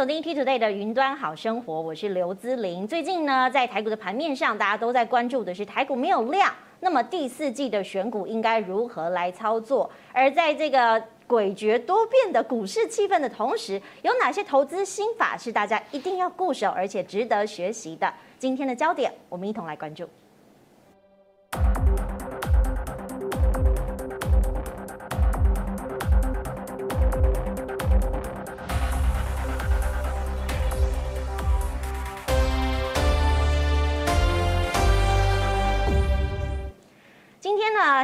锁定 T Today 的云端好生活，我是刘姿玲。最近呢，在台股的盘面上，大家都在关注的是台股没有量，那么第四季的选股应该如何来操作？而在这个诡谲多变的股市气氛的同时，有哪些投资心法是大家一定要固守而且值得学习的？今天的焦点，我们一同来关注。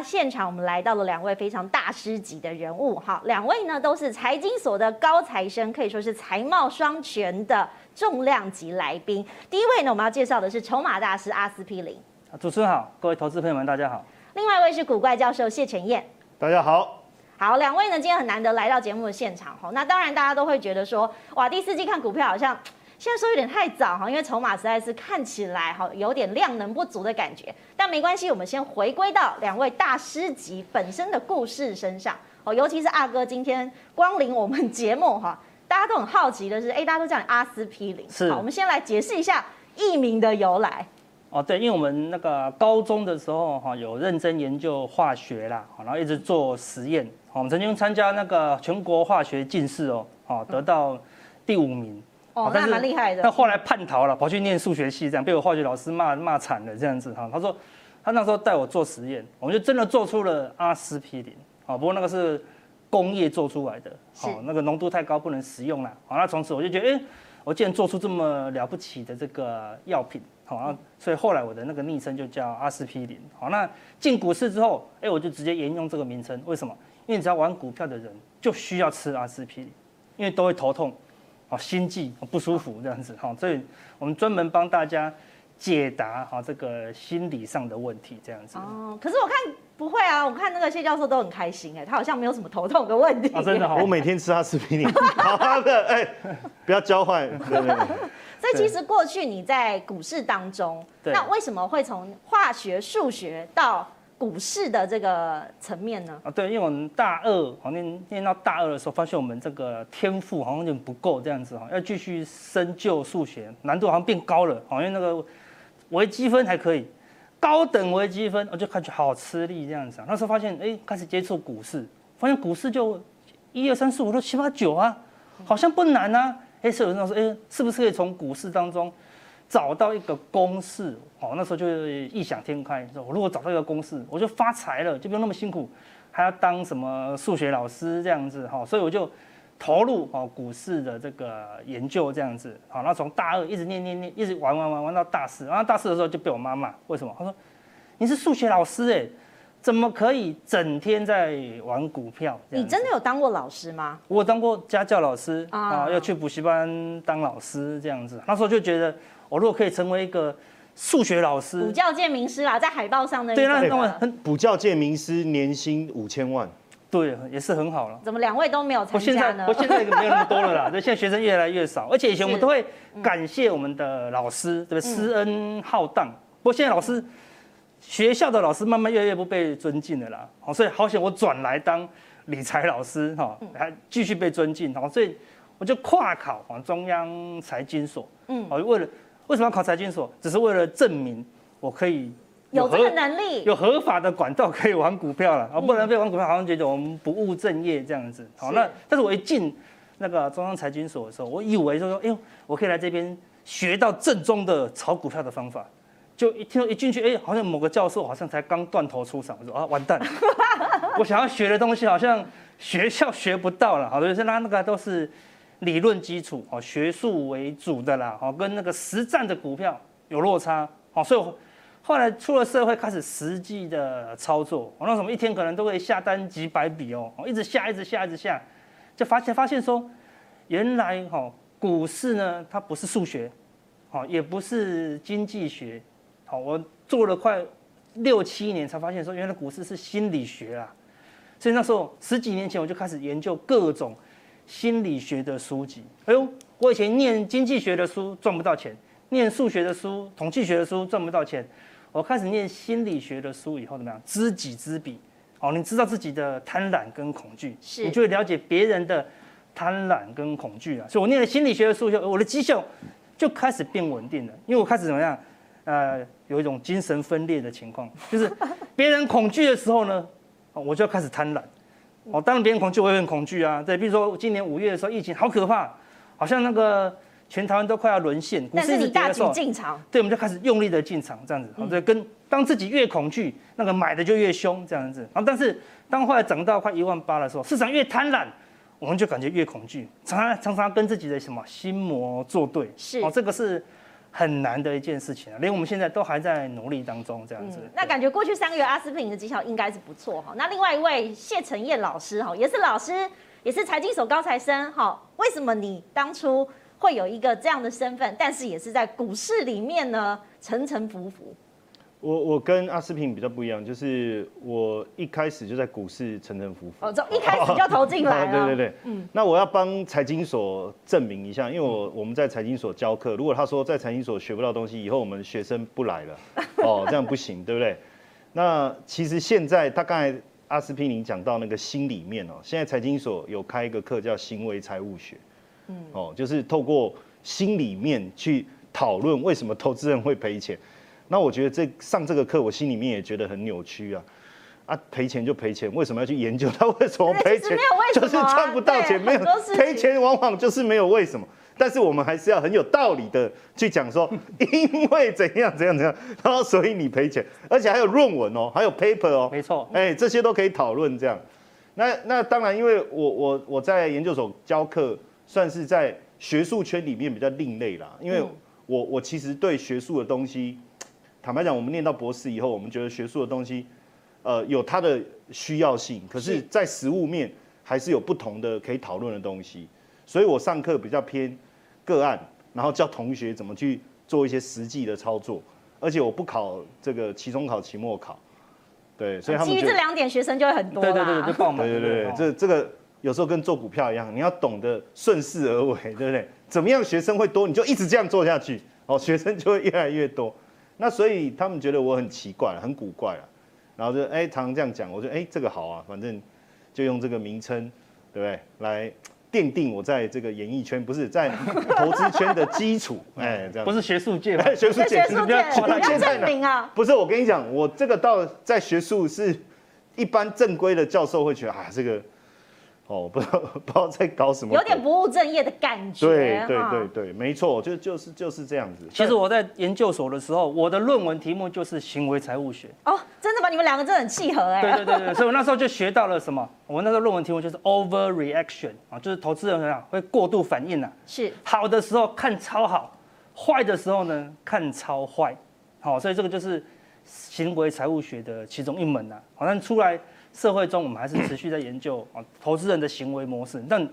现场我们来到了两位非常大师级的人物，哈，两位呢都是财经所的高材生，可以说是才貌双全的重量级来宾。第一位呢，我们要介绍的是筹码大师阿司匹林。主持人好，各位投资朋友们，大家好。另外一位是古怪教授谢晨燕。大家好。好，两位呢今天很难得来到节目的现场，哈，那当然大家都会觉得说，哇，第四季看股票好像。现在说有点太早哈，因为筹码实在是看起来哈有点量能不足的感觉，但没关系，我们先回归到两位大师级本身的故事身上哦，尤其是阿哥今天光临我们节目哈，大家都很好奇的是，哎，大家都叫你阿司匹林，是，好，我们先来解释一下艺名的由来。哦，对，因为我们那个高中的时候哈有认真研究化学啦，然后一直做实验，我们曾经参加那个全国化学竞赛哦，哦，得到第五名。哦，那蛮厉害的。那后来叛逃了，跑去念数学系，这样被我化学老师骂骂惨了，这样子哈。他说，他那时候带我做实验，我们就真的做出了阿司匹林。啊，不过那个是工业做出来的，哦，那个浓度太高不能食用了。好，那从此我就觉得，哎，我竟然做出这么了不起的这个药品，好，所以后来我的那个昵称就叫阿司匹林。好，那进股市之后，哎，我就直接沿用这个名称。为什么？因为只要玩股票的人就需要吃阿司匹林，因为都会头痛。哦，心悸不舒服这样子哈，所以我们专门帮大家解答哈这个心理上的问题这样子。哦，可是我看不会啊，我看那个谢教授都很开心哎，他好像没有什么头痛的问题。哦，真的好，我每天吃他吃比你，好好的哎，不要交换。对对对。所以其实过去你在股市当中，那为什么会从化学、数学到？股市的这个层面呢？啊，对，因为我们大二好像念到大二的时候，发现我们这个天赋好像有点不够这样子哈，要继续深究数学，难度好像变高了。好，因为那个微积分还可以，高等微积分我就感觉好吃力这样子。那时候发现，哎，开始接触股市，发现股市就一二三四五六七八九啊，好像不难啊。哎，所以有人说，哎，是不是可以从股市当中？找到一个公式，哦，那时候就异想天开，说我如果找到一个公式，我就发财了，就不用那么辛苦，还要当什么数学老师这样子，哈，所以我就投入哦股市的这个研究这样子，好，那从大二一直念念念，一直玩玩玩玩到大四，然后大四的时候就被我妈骂，为什么？她说你是数学老师哎，怎么可以整天在玩股票？你真的有当过老师吗？我当过家教老师啊，要去补习班当老师这样子，那时候就觉得。我如果可以成为一个数学老师，补教界名师啦，在海报上的对，那当然很补教界名师，年薪五千万，对，也是很好了。怎么两位都没有参加呢？我现在我现在没有那么多了啦，对，现在学生越来越少，而且以前我们都会感谢我们的老师，对不对？师恩浩荡。不过现在老师，学校的老师慢慢越来越不被尊敬了啦。好，所以好险我转来当理财老师哈，还继续被尊敬。好，所以我就跨考啊中央财经所，嗯，好，为了。为什么要考财经所？只是为了证明我可以有这个能力，有合法的管道可以玩股票了啊！不然被玩股票好像觉得我们不务正业这样子。好，那但是我一进那个中央财经所的时候，我以为就说，哎呦，我可以来这边学到正宗的炒股票的方法。就一听到一进去，哎，好像某个教授好像才刚断头出场，我说啊，完蛋！我想要学的东西好像学校学不到了。好，所以那那个都是。理论基础哦，学术为主的啦，哦，跟那个实战的股票有落差，哦，所以我后来出了社会，开始实际的操作，我那什么一天可能都会下单几百笔哦，一直下，一直下，一直下，就发现发现说，原来哈股市呢，它不是数学，哦，也不是经济学，好，我做了快六七年才发现说，原来股市是心理学啊，所以那时候十几年前我就开始研究各种。心理学的书籍，哎呦，我以前念经济学的书赚不到钱，念数学的书、统计学的书赚不到钱，我开始念心理学的书以后怎么样？知己知彼，哦，你知道自己的贪婪跟恐惧，你就会了解别人的贪婪跟恐惧啊，所以我念了心理学的书，就我的绩效就开始变稳定了，因为我开始怎么样？呃，有一种精神分裂的情况，就是别人恐惧的时候呢，我就要开始贪婪。哦，当然别人恐惧，我也很恐惧啊。对，比如说今年五月的时候，疫情好可怕，好像那个全台湾都快要沦陷。但是你大举进场，对，我们就开始用力的进场，这样子。对，跟当自己越恐惧，那个买的就越凶，这样子。然后，但是当后来涨到快一万八的时候，市场越贪婪。我们就感觉越恐惧，常常常常跟自己的什么心魔作对，是哦，这个是很难的一件事情啊，连我们现在都还在努力当中，这样子。那感觉过去三个月阿斯匹林的绩效应该是不错哈。那另外一位谢承彦老师哈，也是老师，也是财经所高材生哈。为什么你当初会有一个这样的身份，但是也是在股市里面呢，沉沉浮浮？我我跟阿斯匹林比较不一样，就是我一开始就在股市沉沉浮浮。哦，从一开始就投进来 了。对对对，嗯。那我要帮财经所证明一下，因为我我们在财经所教课，如果他说在财经所学不到东西，以后我们学生不来了，哦，这样不行，对不对？那其实现在他刚才阿斯匹林讲到那个心里面哦，现在财经所有开一个课叫行为财务学，嗯，哦，就是透过心里面去讨论为什么投资人会赔钱。那我觉得这上这个课，我心里面也觉得很扭曲啊！啊，赔钱就赔钱，为什么要去研究它为什么赔钱？就是赚不到钱，没有赔钱，往往就是没有为什么。但是我们还是要很有道理的去讲说，因为怎样怎样怎样，然后所以你赔钱，而且还有论文哦，还有 paper 哦，没错，哎，这些都可以讨论这样。那那当然，因为我我我在研究所教课，算是在学术圈里面比较另类啦，因为我我其实对学术的东西。坦白讲，我们念到博士以后，我们觉得学术的东西，呃，有它的需要性，可是，在实务面还是有不同的可以讨论的东西。所以我上课比较偏个案，然后教同学怎么去做一些实际的操作，而且我不考这个期中考、期末考，对，所以他们基于这两点，学生就会很多。对对对就爆满，对对对，这这个有时候跟做股票一样，你要懂得顺势而为，对不对？怎么样学生会多，你就一直这样做下去，哦，学生就会越来越多。那所以他们觉得我很奇怪，很古怪啊，然后就哎、欸、常常这样讲，我说哎、欸、这个好啊，反正就用这个名称，对不对？来奠定我在这个演艺圈，不是在投资圈的基础，哎、欸、这样。不是学术界吗？学术界，学术界要证明啊。不是，我跟你讲，我这个到在学术是一般正规的教授会觉得啊这个。哦，不知道 不知道在搞什么，有点不务正业的感觉。对对对对，没错，就就是就是这样子。其实我在研究所的时候，我的论文题目就是行为财务学。哦，真的吗？你们两个真的很契合哎。对对对对，所以我那时候就学到了什么？我那时候论文题目就是 overreaction 啊，就是投资人怎样会过度反应啊。是。好的时候看超好，坏的时候呢看超坏。好，所以这个就是行为财务学的其中一门呐。好像出来。社会中，我们还是持续在研究啊，投资人的行为模式，但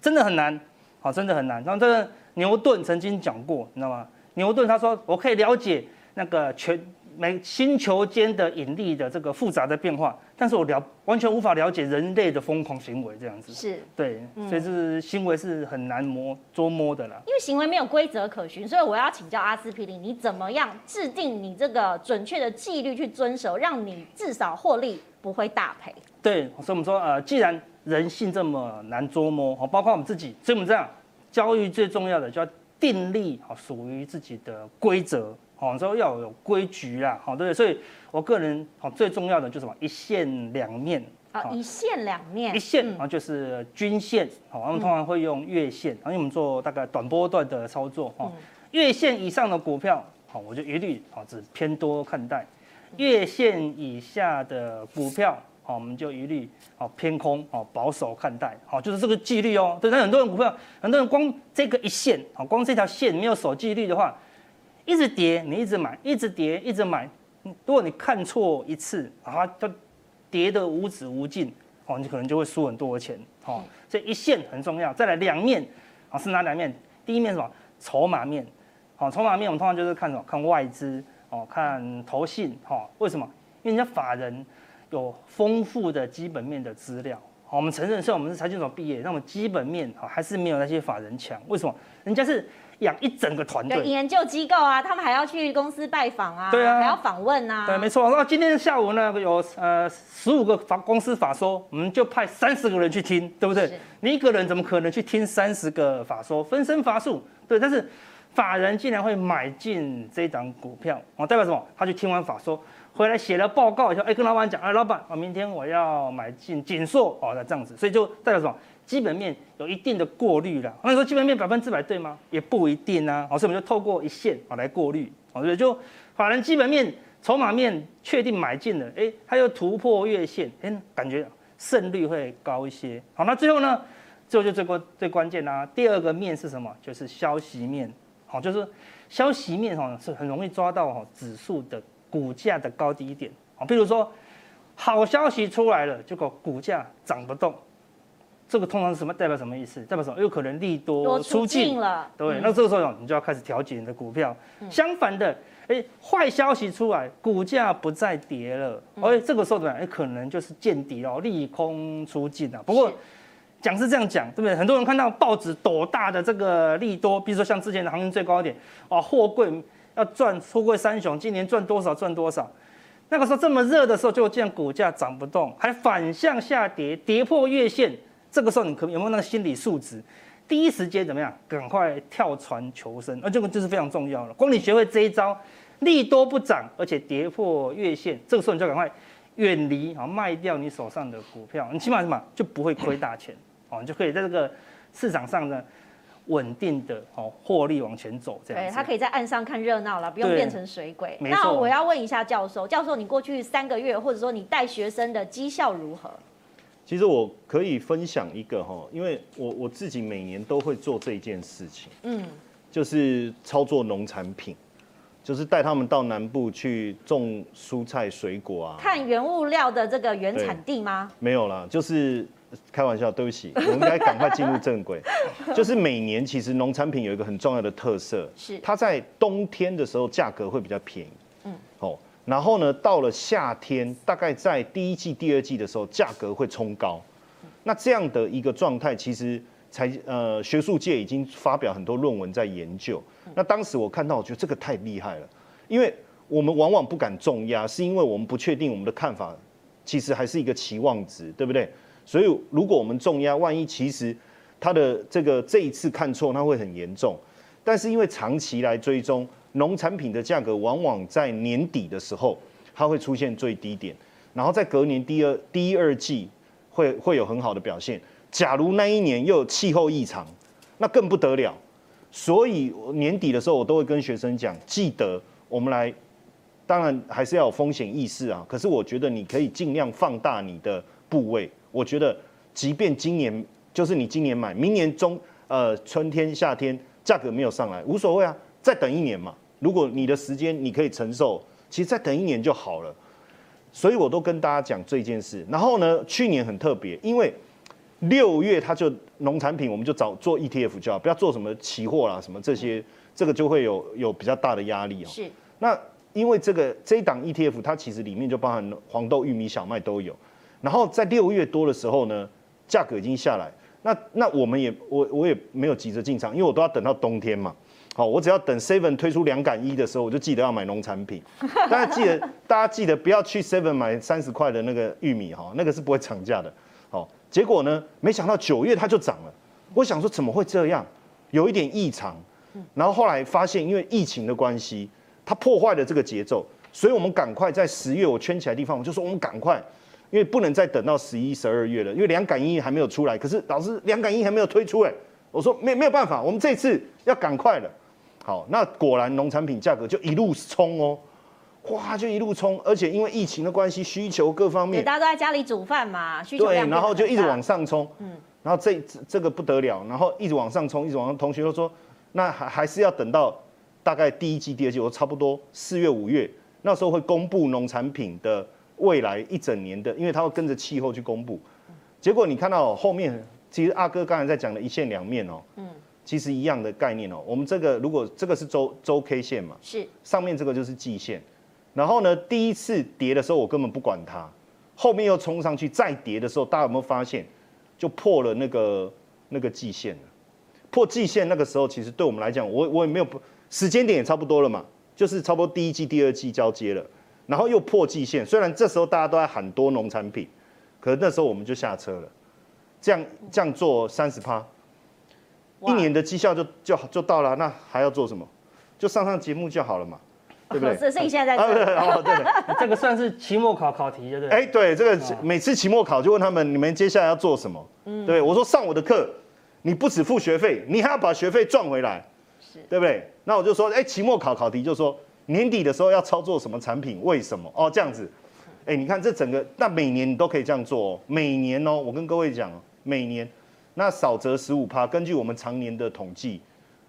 真的很难，好，真的很难。然后这个牛顿曾经讲过，你知道吗？牛顿他说，我可以了解那个全每星球间的引力的这个复杂的变化，但是我了完全无法了解人类的疯狂行为这样子。是，对，所以是行为是很难摸捉摸的啦。因为行为没有规则可循，所以我要请教阿司匹林，你怎么样制定你这个准确的纪律去遵守，让你至少获利不会大赔？对，所以我们说，呃，既然人性这么难捉摸，包括我们自己，所以我们这样，交易最重要的就要订立好属于自己的规则。好，之后要有规矩啦，好，对不对？所以我个人好最重要的就是什么？一线两面啊，一线两面，一线啊就是均线，好，我们通常会用月线，因为我们做大概短波段的操作，哈，月线以上的股票，好，我就一律好只偏多看待；月线以下的股票，好，我们就一律好偏空，好保守看待，好，就是这个纪律哦。对，那很多人股票，很多人光这个一线，好，光这条线没有守纪律的话。一直跌，你一直买，一直跌，一直买。如果你看错一次，啊，就跌得无止无尽，哦，你可能就会输很多的钱，哦。所以一线很重要。再来两面，啊，是哪两面？第一面是什么？筹码面，好，筹码面我们通常就是看什么？看外资，哦，看投信，哈，为什么？因为人家法人有丰富的基本面的资料，好我们承认，虽然我们是财经所毕业，那么基本面哈还是没有那些法人强。为什么？人家是养一整个团队，研究机构啊，他们还要去公司拜访啊，对啊，还要访问啊。对，没错。那今天下午呢，有呃十五个法公司法说，我们就派三十个人去听，对不对？你一个人怎么可能去听三十个法说？分身乏术。对，但是法人竟然会买进这档股票，哦，代表什么？他去听完法说。回来写了报告以后，哎，跟老板讲，哎，老板，我明天我要买进景硕，哦，那这样子，所以就代表什么？基本面有一定的过滤了。那你说基本面百分之百对吗？也不一定啊。好，所以我们就透过一线啊来过滤，好，所以就法人基本面、筹码面确定买进了，哎，他又突破月线，哎，感觉胜率会高一些。好，那最后呢，最后就最关最关键啦。第二个面是什么？就是消息面，好，就是消息面哈是很容易抓到哈指数的。股价的高低点啊，比如说好消息出来了，结果股价涨不动，这个通常是什么？代表什么意思？代表什么？有可能利多出尽了，对，那这个时候你就要开始调节你的股票。相反的，哎，坏消息出来，股价不再跌了，哎，这个时候怎么样？哎，可能就是见底哦，利空出尽啊。不过讲是这样讲，对不对？很多人看到报纸斗大的这个利多，比如说像之前的行情最高点啊，货柜。要赚出柜三雄，今年赚多少赚多少？那个时候这么热的时候，就见股价涨不动，还反向下跌，跌破月线。这个时候你可有没有那个心理素质？第一时间怎么样？赶快跳船求生，而这个就是非常重要了。光你学会这一招，利多不涨，而且跌破月线，这个时候你就赶快远离啊，卖掉你手上的股票，你起码什么就不会亏大钱哦，你就可以在这个市场上呢。稳定的哦，获利往前走，这样。对，他可以在岸上看热闹了，不用变成水鬼。那我要问一下教授，教授，你过去三个月，或者说你带学生的绩效如何？其实我可以分享一个哈，因为我我自己每年都会做这件事情，嗯，就是操作农产品，就是带他们到南部去种蔬菜水果啊。看原物料的这个原产地吗？没有啦，就是。开玩笑，对不起，我们应该赶快进入正轨。就是每年其实农产品有一个很重要的特色，是它在冬天的时候价格会比较便宜，嗯，哦，然后呢，到了夏天，大概在第一季、第二季的时候，价格会冲高。那这样的一个状态，其实才呃学术界已经发表很多论文在研究。那当时我看到，我觉得这个太厉害了，因为我们往往不敢重压，是因为我们不确定我们的看法其实还是一个期望值，对不对？所以，如果我们重压，万一其实它的这个这一次看错，那会很严重。但是因为长期来追踪农产品的价格，往往在年底的时候，它会出现最低点，然后在隔年第二第一二季会会有很好的表现。假如那一年又有气候异常，那更不得了。所以年底的时候，我都会跟学生讲，记得我们来，当然还是要有风险意识啊。可是我觉得你可以尽量放大你的部位。我觉得，即便今年就是你今年买，明年中呃春天夏天价格没有上来，无所谓啊，再等一年嘛。如果你的时间你可以承受，其实再等一年就好了。所以我都跟大家讲这件事。然后呢，去年很特别，因为六月它就农产品，我们就找做 ETF 就好，不要做什么期货啦什么这些，这个就会有有比较大的压力哦。是。那因为这个这一档 ETF 它其实里面就包含黄豆、玉米、小麦都有。然后在六月多的时候呢，价格已经下来，那那我们也我我也没有急着进场，因为我都要等到冬天嘛。好，我只要等 Seven 推出两杆一的时候，我就记得要买农产品。大家记得，大家记得不要去 Seven 买三十块的那个玉米哈，那个是不会涨价的。好，结果呢，没想到九月它就涨了。我想说怎么会这样？有一点异常。然后后来发现，因为疫情的关系，它破坏了这个节奏，所以我们赶快在十月我圈起来的地方，我就说我们赶快。因为不能再等到十一、十二月了，因为两杆一还没有出来。可是老师，两杆一还没有推出哎，我说没没有办法，我们这次要赶快了。好，那果然农产品价格就一路冲哦，哇，就一路冲，而且因为疫情的关系，需求各方面，大家都在家里煮饭嘛，需求对，然后就一直往上冲，嗯，然后这这个不得了，然后一直往上冲，一直往上，同学都说，那还还是要等到大概第一季、第二季，我差不多四月、五月那时候会公布农产品的。未来一整年的，因为它会跟着气候去公布，结果你看到后面，其实阿哥刚才在讲的一线两面哦，嗯，其实一样的概念哦。我们这个如果这个是周周 K 线嘛，是上面这个就是季线，然后呢，第一次跌的时候我根本不管它，后面又冲上去再跌的时候，大家有没有发现就破了那个那个季线了。破季线那个时候，其实对我们来讲，我我也没有不时间点也差不多了嘛，就是差不多第一季、第二季交接了，然后又破季线。虽然这时候大家都在喊多农产品，可是那时候我们就下车了。这样这样做三十趴，一年的绩效就就就到了，那还要做什么？就上上节目就好了嘛，对不对？所以现在在对对对，这个算是期末考考题，对不对？哎，对，这个每次期末考就问他们，你们接下来要做什么？嗯，对，我说上我的课。你不只付学费，你还要把学费赚回来，是对不对？那我就说，哎，期末考考题就说年底的时候要操作什么产品，为什么？哦，这样子，哎，你看这整个，那每年你都可以这样做哦，每年哦，我跟各位讲，每年那少则十五趴，根据我们常年的统计，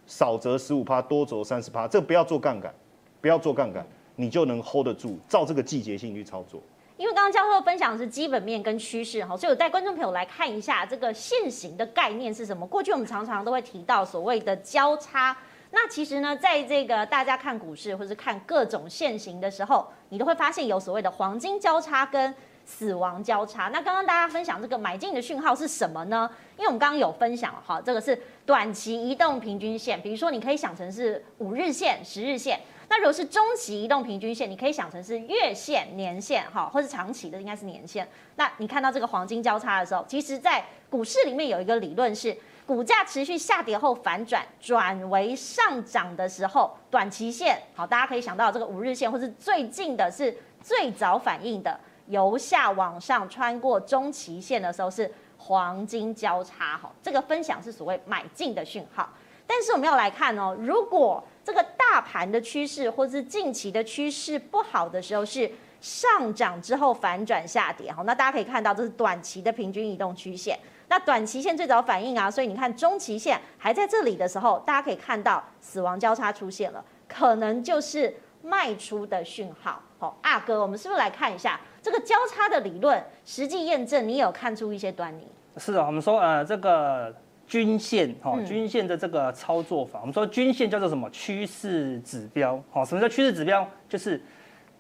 少则十五趴，多则三十趴，这不要做杠杆，不要做杠杆，你就能 hold 得住，照这个季节性去操作。因为刚刚教授分享的是基本面跟趋势哈，所以我带观众朋友来看一下这个现行的概念是什么。过去我们常常都会提到所谓的交叉，那其实呢，在这个大家看股市或是看各种线型的时候，你都会发现有所谓的黄金交叉跟死亡交叉。那刚刚大家分享这个买进的讯号是什么呢？因为我们刚刚有分享哈，这个是短期移动平均线，比如说你可以想成是五日线、十日线。那如果是中期移动平均线，你可以想成是月线、年线，哈，或是长期的应该是年线。那你看到这个黄金交叉的时候，其实在股市里面有一个理论是，股价持续下跌后反转转为上涨的时候，短期线，好，大家可以想到这个五日线，或是最近的是最早反应的，由下往上穿过中期线的时候是黄金交叉，哈，这个分享是所谓买进的讯号。但是我们要来看哦，如果这个大盘的趋势或是近期的趋势不好的时候，是上涨之后反转下跌，好，那大家可以看到这是短期的平均移动曲线。那短期线最早反应啊，所以你看中期线还在这里的时候，大家可以看到死亡交叉出现了，可能就是卖出的讯号。好，阿哥，我们是不是来看一下这个交叉的理论实际验证？你有看出一些端倪？是的，我们说呃这个。均线哈，均线的这个操作法，我们说均线叫做什么？趋势指标。好，什么叫趋势指标？就是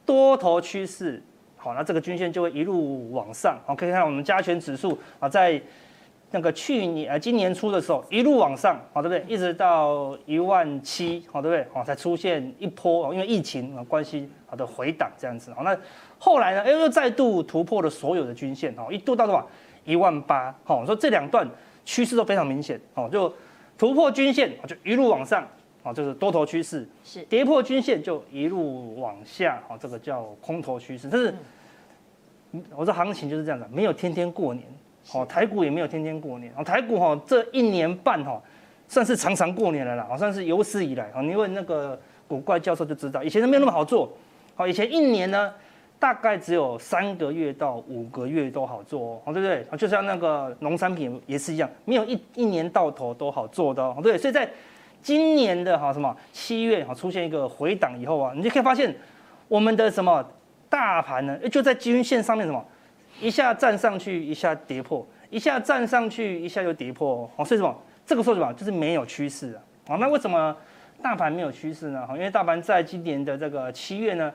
多头趋势。好，那这个均线就会一路往上。好，可以看我们加权指数啊，在那个去年呃今年初的时候一路往上，好，对不对？一直到一万七，好，对不对？好，才出现一波，因为疫情啊关系，好的回档这样子。好，那后来呢？哎，又再度突破了所有的均线，哦，一度到多少？一万八。好，说这两段。趋势都非常明显哦，就突破均线，就一路往上，哦，就是多头趋势；是跌破均线就一路往下，哦，这个叫空头趋势。但是，我说行情就是这样的，没有天天过年，哦，台股也没有天天过年，哦，台股哈这一年半哈算是常常过年了啦，好像是有史以来，哦，你问那个古怪教授就知道，以前都没有那么好做，好，以前一年呢。大概只有三个月到五个月都好做哦，对不对？就像那个农产品也是一样，没有一一年到头都好做的哦，对。所以在今年的哈什么七月哈出现一个回档以后啊，你就可以发现我们的什么大盘呢，就在均线上面什么一下站上去，一下跌破，一下站上去，一下又跌破哦。所以什么这个说什么就是没有趋势啊。啊，那为什么大盘没有趋势呢？因为大盘在今年的这个七月呢。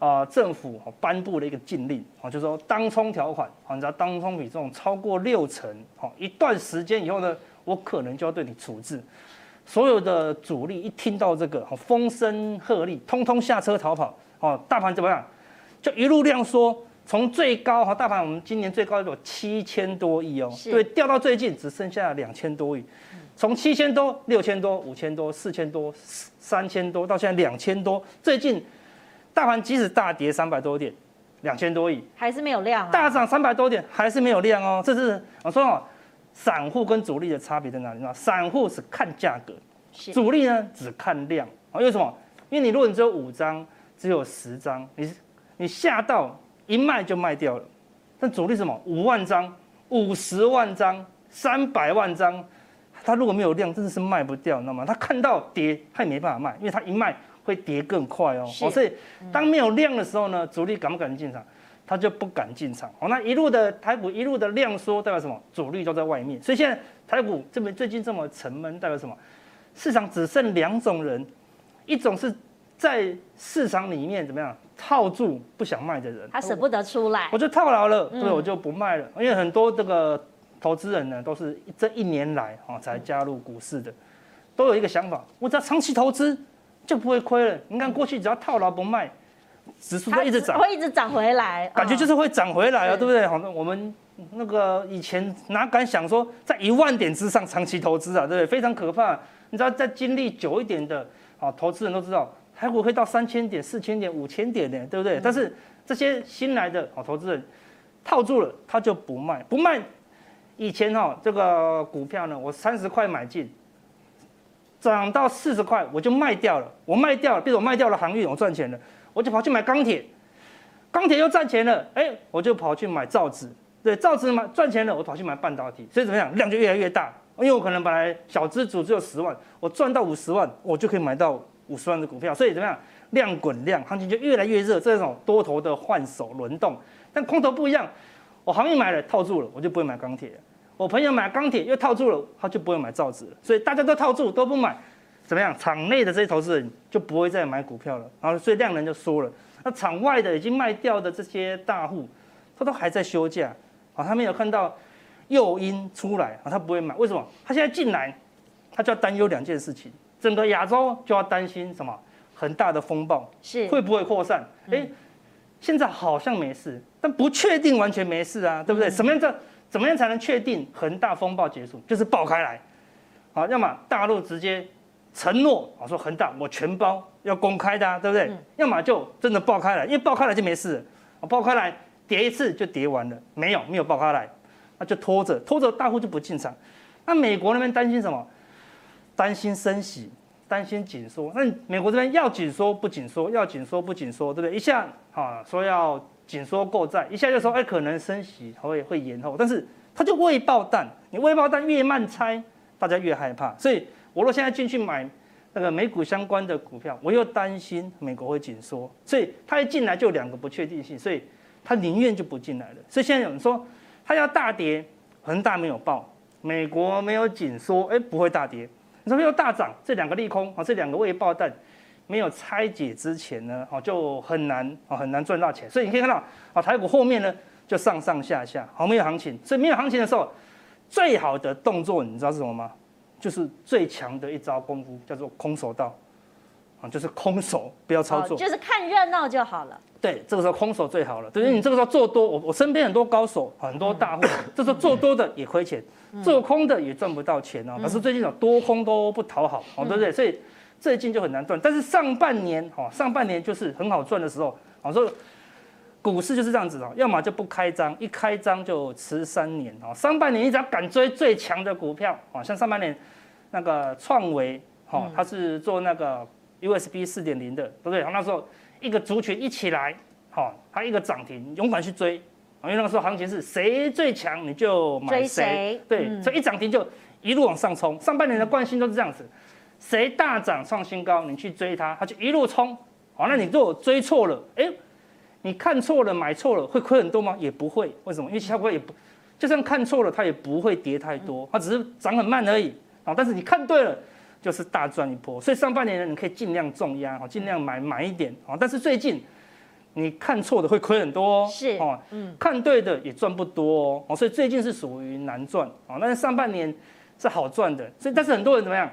啊，政府颁布了一个禁令，啊，就是说当冲条款，啊，你知道当冲比重超过六成，好，一段时间以后呢，我可能就要对你处置。所有的主力一听到这个，好，风声鹤唳，通通下车逃跑。哦，大盘怎么样？就一路量缩，从最高哈，大盘我们今年最高有七千多亿哦，对，掉到最近只剩下两千多亿，从七千多、六千多、五千多、四千多、三千多，到现在两千多，最近。大盘即使大跌三百多点，两千多亿，还是没有量啊。大涨三百多点，还是没有量哦。这是我说哦，散户跟主力的差别在哪里呢？散户是看价格，主力呢只看量啊。因为什么？因为你如果你只有五张，只有十张，你你下到一卖就卖掉了。但主力什么？五万张、五十万张、三百万张，他如果没有量，真的是卖不掉，你知道吗？他看到跌，他也没办法卖，因为他一卖。会跌更快哦，哦，所以当没有量的时候呢，主力敢不敢进场？他就不敢进场。哦，那一路的台股一路的量缩，代表什么？主力都在外面。所以现在台股这边最近这么沉闷，代表什么？市场只剩两种人，一种是在市场里面怎么样套住不想卖的人，他舍不得出来，我就套牢了，所以我就不卖了。因为很多这个投资人呢，都是这一年来啊才加入股市的，都有一个想法，我只要长期投资就不会亏了。你看过去只要套牢不卖，指数会一直涨，会一直涨回来，感觉就是会涨回来啊，对不对？好，那我们那个以前哪敢想说在一万点之上长期投资啊，对不对？非常可怕。你知道在经历久一点的啊，投资人都知道，台股会到三千点、四千点、五千点呢，对不对？但是这些新来的好投资人套住了，他就不卖，不卖。以前哈，这个股票呢，我三十块买进，涨到四十块我就卖掉了。我卖掉了，比如我卖掉了航运，我赚钱了，我就跑去买钢铁，钢铁又赚钱了，哎，我就跑去买造纸，对，造纸买赚钱了，我跑去买半导体，所以怎么样，量就越来越大。因为我可能本来小资主只有十万，我赚到五十万，我就可以买到五十万的股票，所以怎么样，量滚量，行情就越来越热，这种多头的换手轮动。但空头不一样，我行业买了套住了，我就不会买钢铁。我朋友买钢铁又套住了，他就不会买造纸了。所以大家都套住都不买，怎么样？场内的这些投资人就不会再买股票了，然后所以量能就缩了。那场外的已经卖掉的这些大户，他都还在休假啊，他没有看到。诱因出来啊，他不会买，为什么？他现在进来，他就要担忧两件事情，整个亚洲就要担心什么？很大的风暴是会不会扩散？哎、嗯，现在好像没事，但不确定完全没事啊，对不对？嗯、什么样这怎么样才能确定恒大风暴结束？就是爆开来，好，要么大陆直接承诺啊，说恒大我全包要公开的、啊，对不对？嗯、要么就真的爆开来，因为爆开来就没事了，啊，爆开来跌一次就跌完了，没有没有爆开来。那就拖着拖着，大户就不进场。那美国那边担心什么？担心升息，担心紧缩。那美国这边要紧缩不紧缩，要紧缩不紧缩，对不对？一下啊说要紧缩购债，一下就说哎可能升息会会延后。但是他就未爆弹，你未爆弹越慢拆，大家越害怕。所以我若现在进去买那个美股相关的股票，我又担心美国会紧缩，所以他一进来就两个不确定性，所以他宁愿就不进来了。所以现在有人说。它要大跌，恒大没有爆，美国没有紧缩，哎，不会大跌。你说没有大涨，这两个利空啊，这两个未爆弹没有拆解之前呢，哦，就很难啊，很难赚到钱。所以你可以看到啊，台股后面呢就上上下下，好，没有行情。所以没有行情的时候，最好的动作你知道是什么吗？就是最强的一招功夫，叫做空手道。啊，就是空手，不要操作，就是看热闹就好了。对，这个时候空手最好了。等于你这个时候做多，我我身边很多高手，很多大户，这时候做多的也亏钱，做空的也赚不到钱哦。可是最近有多空都不讨好，哦，对不对？所以最近就很难赚。但是上半年，哦，上半年就是很好赚的时候。我说股市就是这样子哦，要么就不开张，一开张就吃三年哦。上半年你只要敢追最强的股票，啊，像上半年那个创维，哦，它是做那个。USB 四点零的，对不对？那时候一个族群一起来，好，它一个涨停，勇敢去追，因为那个时候行情是谁最强你就买谁，对，嗯、所以一涨停就一路往上冲。上半年的惯性都是这样子，谁大涨创新高，你去追它，它就一路冲。好，那你如果追错了，哎，你看错了买错了，会亏很多吗？也不会，为什么？因为其他股票也不，就算看错了，它也不会跌太多，它只是涨很慢而已。啊，但是你看对了。就是大赚一波，所以上半年呢，你可以尽量重压，哦，尽量买买一点，哦，但是最近你看错的会亏很多，是哦，嗯，看对的也赚不多哦，所以最近是属于难赚，哦，但是上半年是好赚的，所以但是很多人怎么样？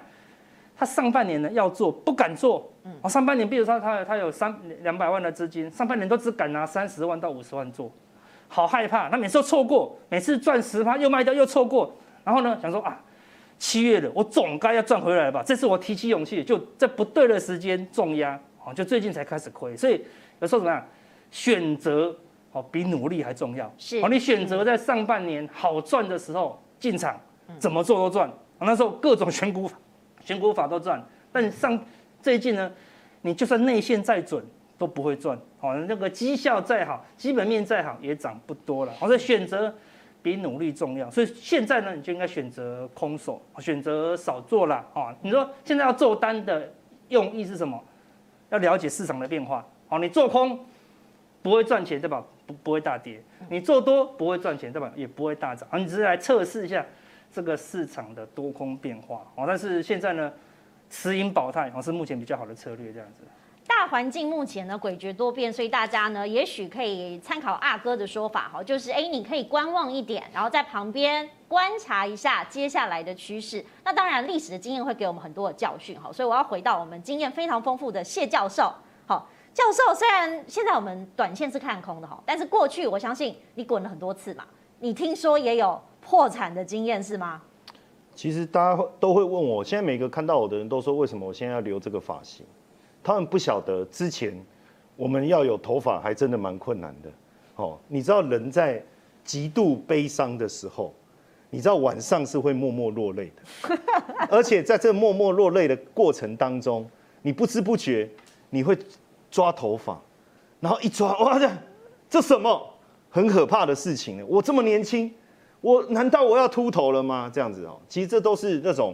他上半年呢要做不敢做，哦，上半年比如说他他有三两百万的资金，上半年都只敢拿三十万到五十万做，好害怕，他每次都错过，每次赚十趴又卖掉又错过，然后呢想说啊。七月了，我总该要赚回来吧？这次我提起勇气，就在不对的时间重压，哦，就最近才开始亏。所以有时候怎么样，选择哦比努力还重要。是，哦，你选择在上半年好赚的时候进场，怎么做都赚。那时候各种选股法，选股法都赚。但上最近呢，你就算内线再准都不会赚。哦，那个绩效再好，基本面再好也涨不多了。所以选择。比努力重要，所以现在呢，你就应该选择空手，选择少做了啊。你说现在要做单的用意是什么？要了解市场的变化。好，你做空不会赚钱，对吧？不不会大跌。你做多不会赚钱，对吧？也不会大涨。啊，你只是来测试一下这个市场的多空变化。哦，但是现在呢，持盈保泰哦是目前比较好的策略，这样子。环境目前呢诡谲多变，所以大家呢也许可以参考阿哥的说法哈，就是哎，你可以观望一点，然后在旁边观察一下接下来的趋势。那当然，历史的经验会给我们很多的教训哈，所以我要回到我们经验非常丰富的谢教授。好，教授，虽然现在我们短线是看空的哈，但是过去我相信你滚了很多次嘛，你听说也有破产的经验是吗？其实大家都会问我，现在每个看到我的人都说，为什么我现在要留这个发型？他们不晓得之前我们要有头发还真的蛮困难的。哦，你知道人在极度悲伤的时候，你知道晚上是会默默落泪的，而且在这默默落泪的过程当中，你不知不觉你会抓头发，然后一抓，哇，这这什么很可怕的事情呢？我这么年轻。我难道我要秃头了吗？这样子哦，其实这都是那种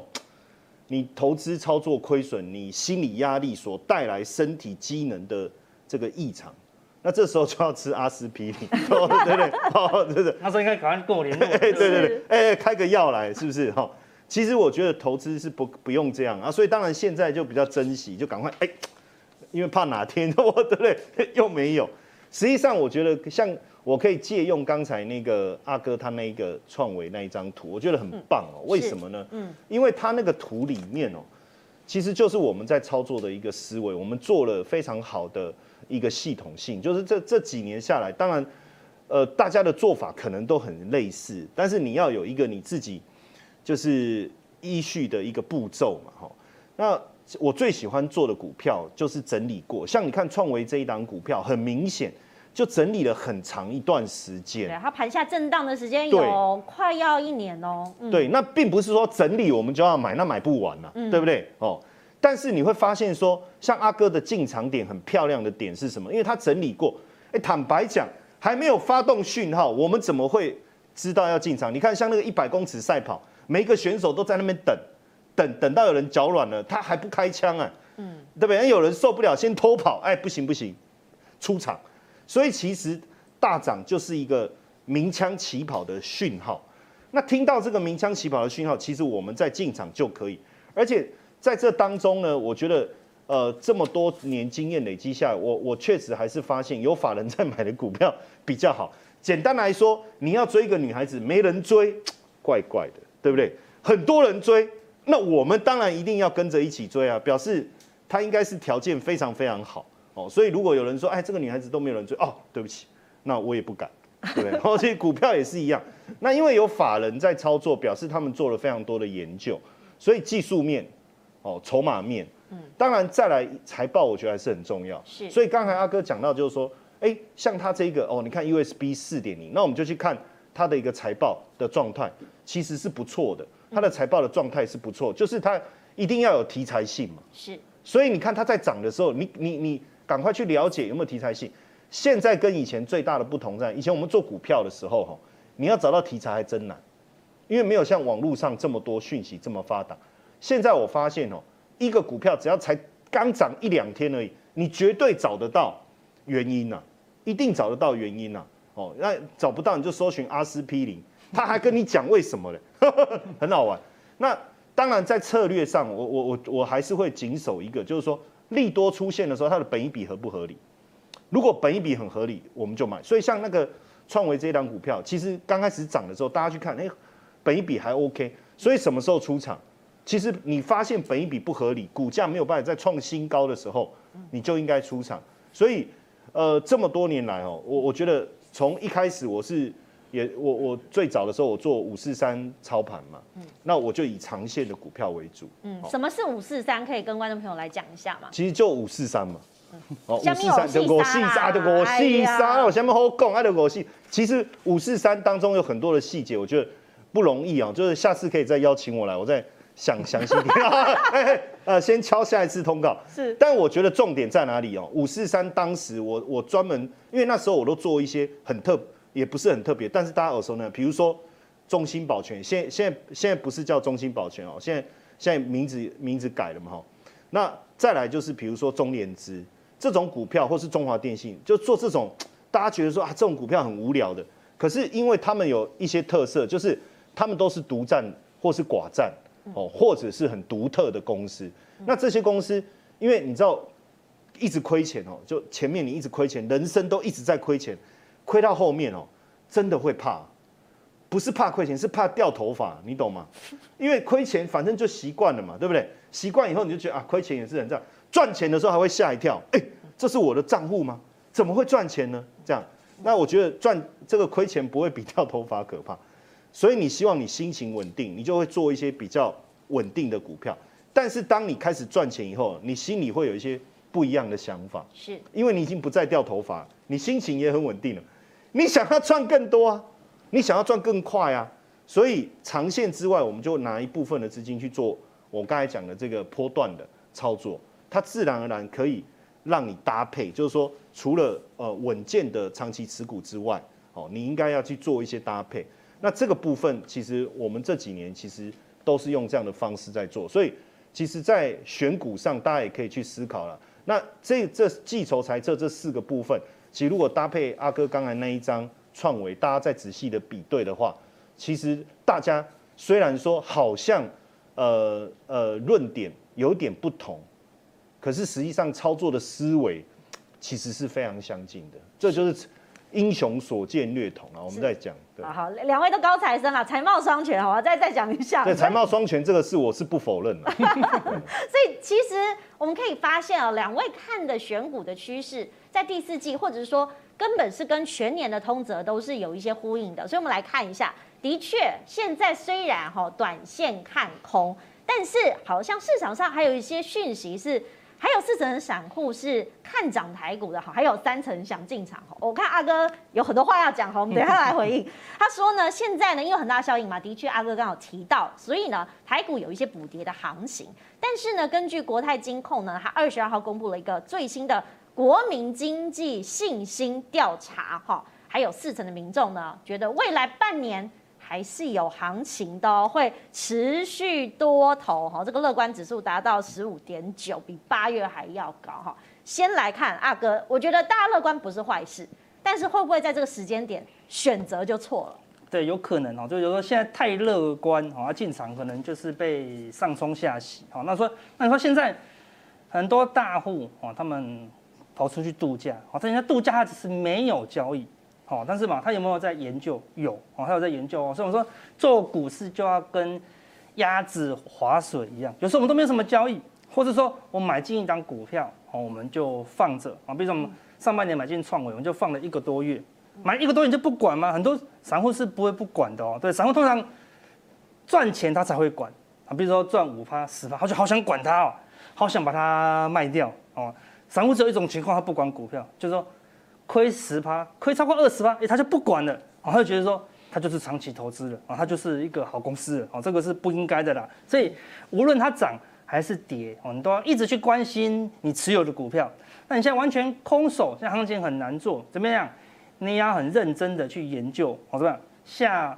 你投资操作亏损，你心理压力所带来身体机能的这个异常。那这时候就要吃阿司匹林，对 对对，哦，对对。那时候应该赶快过年，哎，对对对，哎，开个药来，是不是？哈，其实我觉得投资是不不用这样啊，所以当然现在就比较珍惜，就赶快哎，因为怕哪天我 对不对又没有。实际上我觉得像。我可以借用刚才那个阿哥他那个创维那一张图，我觉得很棒哦。为什么呢？嗯，因为他那个图里面哦，其实就是我们在操作的一个思维，我们做了非常好的一个系统性。就是这这几年下来，当然，呃，大家的做法可能都很类似，但是你要有一个你自己就是依序的一个步骤嘛，哈。那我最喜欢做的股票就是整理过，像你看创维这一档股票，很明显。就整理了很长一段时间，对，它盘下震荡的时间有快要一年哦。对，嗯、对，那并不是说整理我们就要买，那买不完了，嗯、对不对？哦，但是你会发现说，像阿哥的进场点很漂亮的点是什么？因为他整理过，哎，坦白讲，还没有发动讯号，我们怎么会知道要进场？你看，像那个一百公尺赛跑，每一个选手都在那边等，等等到有人脚软了，他还不开枪啊？嗯，对不对？有人受不了，先偷跑，哎，不行不行，出场。所以其实大涨就是一个鸣枪起跑的讯号。那听到这个鸣枪起跑的讯号，其实我们在进场就可以。而且在这当中呢，我觉得呃这么多年经验累积下来，我 我确实还是发现有法人在买的股票比较好。简单来说，你要追一个女孩子，没人追，怪怪的，对不对？很多人追，那我们当然一定要跟着一起追啊，表示她应该是条件非常非常好。哦，所以如果有人说，哎，这个女孩子都没有人追，哦，对不起，那我也不敢，对？然 后所以股票也是一样，那因为有法人在操作，表示他们做了非常多的研究，所以技术面，哦，筹码面，嗯，当然再来财报，我觉得还是很重要。是，所以刚才阿哥讲到就是说，哎，像他这个，哦，你看 USB 四点零，那我们就去看他的一个财报的状态，其实是不错的，他的财报的状态是不错，就是他一定要有题材性嘛。是，所以你看他在涨的时候，你你你。赶快去了解有没有题材性。现在跟以前最大的不同在，以前我们做股票的时候，哈，你要找到题材还真难，因为没有像网络上这么多讯息这么发达。现在我发现哦，一个股票只要才刚涨一两天而已，你绝对找得到原因呐，一定找得到原因呐。哦，那找不到你就搜寻阿司匹林，他还跟你讲为什么嘞，很好玩。那当然在策略上，我我我我还是会谨守一个，就是说。利多出现的时候，它的本益比合不合理？如果本益比很合理，我们就买。所以像那个创维这一档股票，其实刚开始涨的时候，大家去看，哎，本益比还 OK。所以什么时候出场？其实你发现本益比不合理，股价没有办法再创新高的时候，你就应该出场。所以，呃，这么多年来哦，我我觉得从一开始我是。也我我最早的时候我做五四三操盘嘛，嗯，那我就以长线的股票为主。嗯，什么是五四三？可以跟观众朋友来讲一下吗？其实就五四三嘛，哦，五四三就五四五四三，我下面好讲，爱的五四。其实五四三当中有很多的细节，我觉得不容易啊。就是下次可以再邀请我来，我再想详细点。呃，先敲下一次通告。是，但我觉得重点在哪里哦？五四三当时我我专门，因为那时候我都做一些很特。也不是很特别，但是大家耳熟呢，比如说中兴保全，现在现在现在不是叫中兴保全哦，现在现在名字名字改了嘛哈。那再来就是比如说中联资这种股票，或是中华电信，就做这种大家觉得说啊这种股票很无聊的，可是因为他们有一些特色，就是他们都是独占或是寡占哦，或者是很独特的公司。那这些公司，因为你知道一直亏钱哦，就前面你一直亏钱，人生都一直在亏钱，亏到后面哦，真的会怕，不是怕亏钱，是怕掉头发，你懂吗？因为亏钱反正就习惯了嘛，对不对？习惯以后你就觉得啊，亏钱也是人这样，赚钱的时候还会吓一跳，哎，这是我的账户吗？怎么会赚钱呢？这样，那我觉得赚这个亏钱不会比掉头发可怕，所以你希望你心情稳定，你就会做一些比较稳定的股票。但是当你开始赚钱以后，你心里会有一些不一样的想法，是因为你已经不再掉头发，你心情也很稳定了，你想要赚更多啊，你想要赚更快啊，所以长线之外，我们就拿一部分的资金去做我刚才讲的这个波段的操作，它自然而然可以让你搭配，就是说除了呃稳健的长期持股之外，哦，你应该要去做一些搭配。那这个部分其实我们这几年其实都是用这样的方式在做，所以。其实，在选股上，大家也可以去思考了。那这这计筹裁测这四个部分，其实如果搭配阿哥刚才那一张创维，大家再仔细的比对的话，其实大家虽然说好像呃呃论点有点不同，可是实际上操作的思维其实是非常相近的。这就是。英雄所见略同啊，我们在讲。对，好，两位都高材生啊，才貌双全，好吧，再再讲一下。对，才貌双全这个事我是不否认的。所以其实我们可以发现啊，两位看的选股的趋势，在第四季或者是说根本是跟全年的通则都是有一些呼应的。所以我们来看一下，的确，现在虽然哈短线看空，但是好像市场上还有一些讯息是。还有四成散户是看涨台股的，好，还有三成想进场。我看阿哥有很多话要讲，好，我们等一下来回应。他说呢，现在呢，因为很大效应嘛，的确阿哥刚好提到，所以呢，台股有一些补跌的行情。但是呢，根据国泰金控呢，他二十二号公布了一个最新的国民经济信心调查，哈，还有四成的民众呢，觉得未来半年。还是有行情的哦，会持续多头哈，这个乐观指数达到十五点九，比八月还要高哈。先来看阿哥，我觉得大家乐观不是坏事，但是会不会在这个时间点选择就错了？对，有可能哦，就是说现在太乐观哦，进场可能就是被上冲下洗。好，那说那你说现在很多大户哦，他们跑出去度假，好，但人家度假他只是没有交易。哦，但是嘛，他有没有在研究？有哦，他有在研究哦。所以我说做股市就要跟鸭子划水一样，有时候我们都没有什么交易，或者说我买进一档股票，哦，我们就放着啊。比如说我们上半年买进创维，我们就放了一个多月，买一个多月你就不管吗？很多散户是不会不管的哦。对，散户通常赚钱他才会管啊。比如说赚五趴、十趴，好就好想管它哦，好想把它卖掉哦。散户只有一种情况，他不管股票，就是说。亏十趴，亏超过二十趴，哎，他就不管了，啊，他就觉得说他就是长期投资了，啊，他就是一个好公司了，啊，这个是不应该的啦。所以无论它涨还是跌，哦，你都要一直去关心你持有的股票。那你现在完全空手，现在行情很难做，怎么样？你要很认真的去研究，好，怎么样？下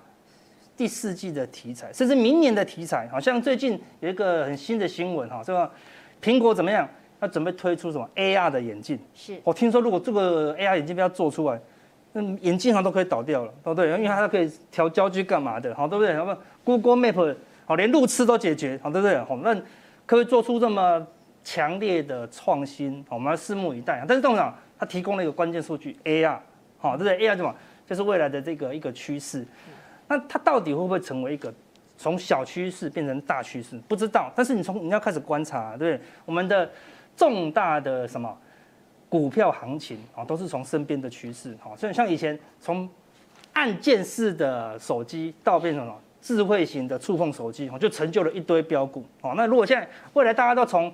第四季的题材，甚至明年的题材，好像最近有一个很新的新闻，哈，这个苹果怎么样？他准备推出什么 AR 的眼镜？是我听说，如果这个 AR 眼镜不要做出来，那眼镜行都可以倒掉了，对不对？因为它可以调焦距干嘛的，好，对不对？然后 Google Map 好，连路痴都解决，好，对不对？好，那可以做出这么强烈的创新，我们要拭目以待。但是董事长他提供了一个关键数据 AR，好，对不对？AR 什么？就是未来的这个一个趋势。那它到底会不会成为一个从小趋势变成大趋势？不知道。但是你从你要开始观察，对不对？我们的。重大的什么股票行情啊，都是从身边的趋势啊，所以像以前从按键式的手机到变成什么智慧型的触碰手机，就成就了一堆标股啊。那如果现在未来大家都从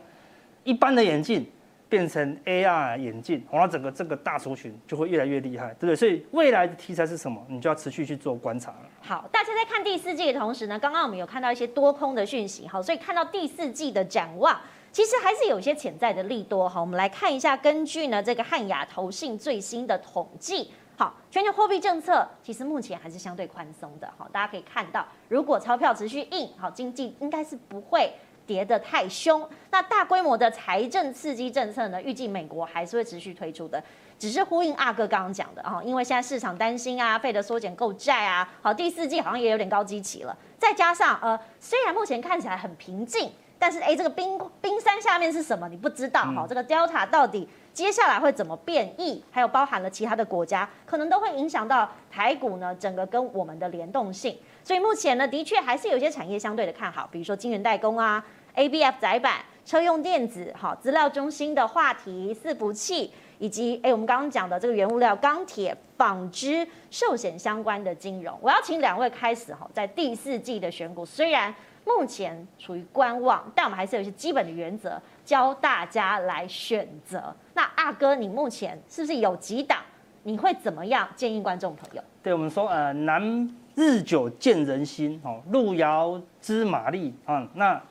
一般的眼镜变成 AR 眼镜，那整个这个大族群就会越来越厉害，对不对？所以未来的题材是什么，你就要持续去做观察了。好，大家在看第四季的同时呢，刚刚我们有看到一些多空的讯息，好，所以看到第四季的展望。其实还是有一些潜在的利多哈，我们来看一下，根据呢这个汉雅投信最新的统计，好，全球货币政策其实目前还是相对宽松的哈，大家可以看到，如果钞票持续印，好，经济应该是不会跌得太凶。那大规模的财政刺激政策呢，预计美国还是会持续推出的，只是呼应阿哥刚刚讲的啊，因为现在市场担心啊，费德缩减购债啊，好，第四季好像也有点高基期了，再加上呃，虽然目前看起来很平静。但是哎，这个冰冰山下面是什么？你不知道哈，嗯、这个 Delta 到底接下来会怎么变异？还有包含了其他的国家，可能都会影响到台股呢整个跟我们的联动性。所以目前呢，的确还是有些产业相对的看好，比如说晶圆代工啊、ABF 载板、车用电子、哈资料中心的话题、伺服器。以及哎，我们刚刚讲的这个原物料、钢铁、纺织、寿险相关的金融，我要请两位开始哈，在第四季的选股，虽然目前处于观望，但我们还是有一些基本的原则教大家来选择。那阿哥，你目前是不是有几档？你会怎么样建议观众朋友？对我们说，呃，南日久见人心哦，路遥知马力啊，那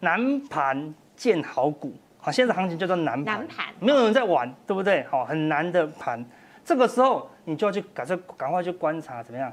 难盘见好股。好，现在行情叫做难盘，没有人在玩，对不对？好，很难的盘，这个时候你就要去赶快赶快去观察怎么样，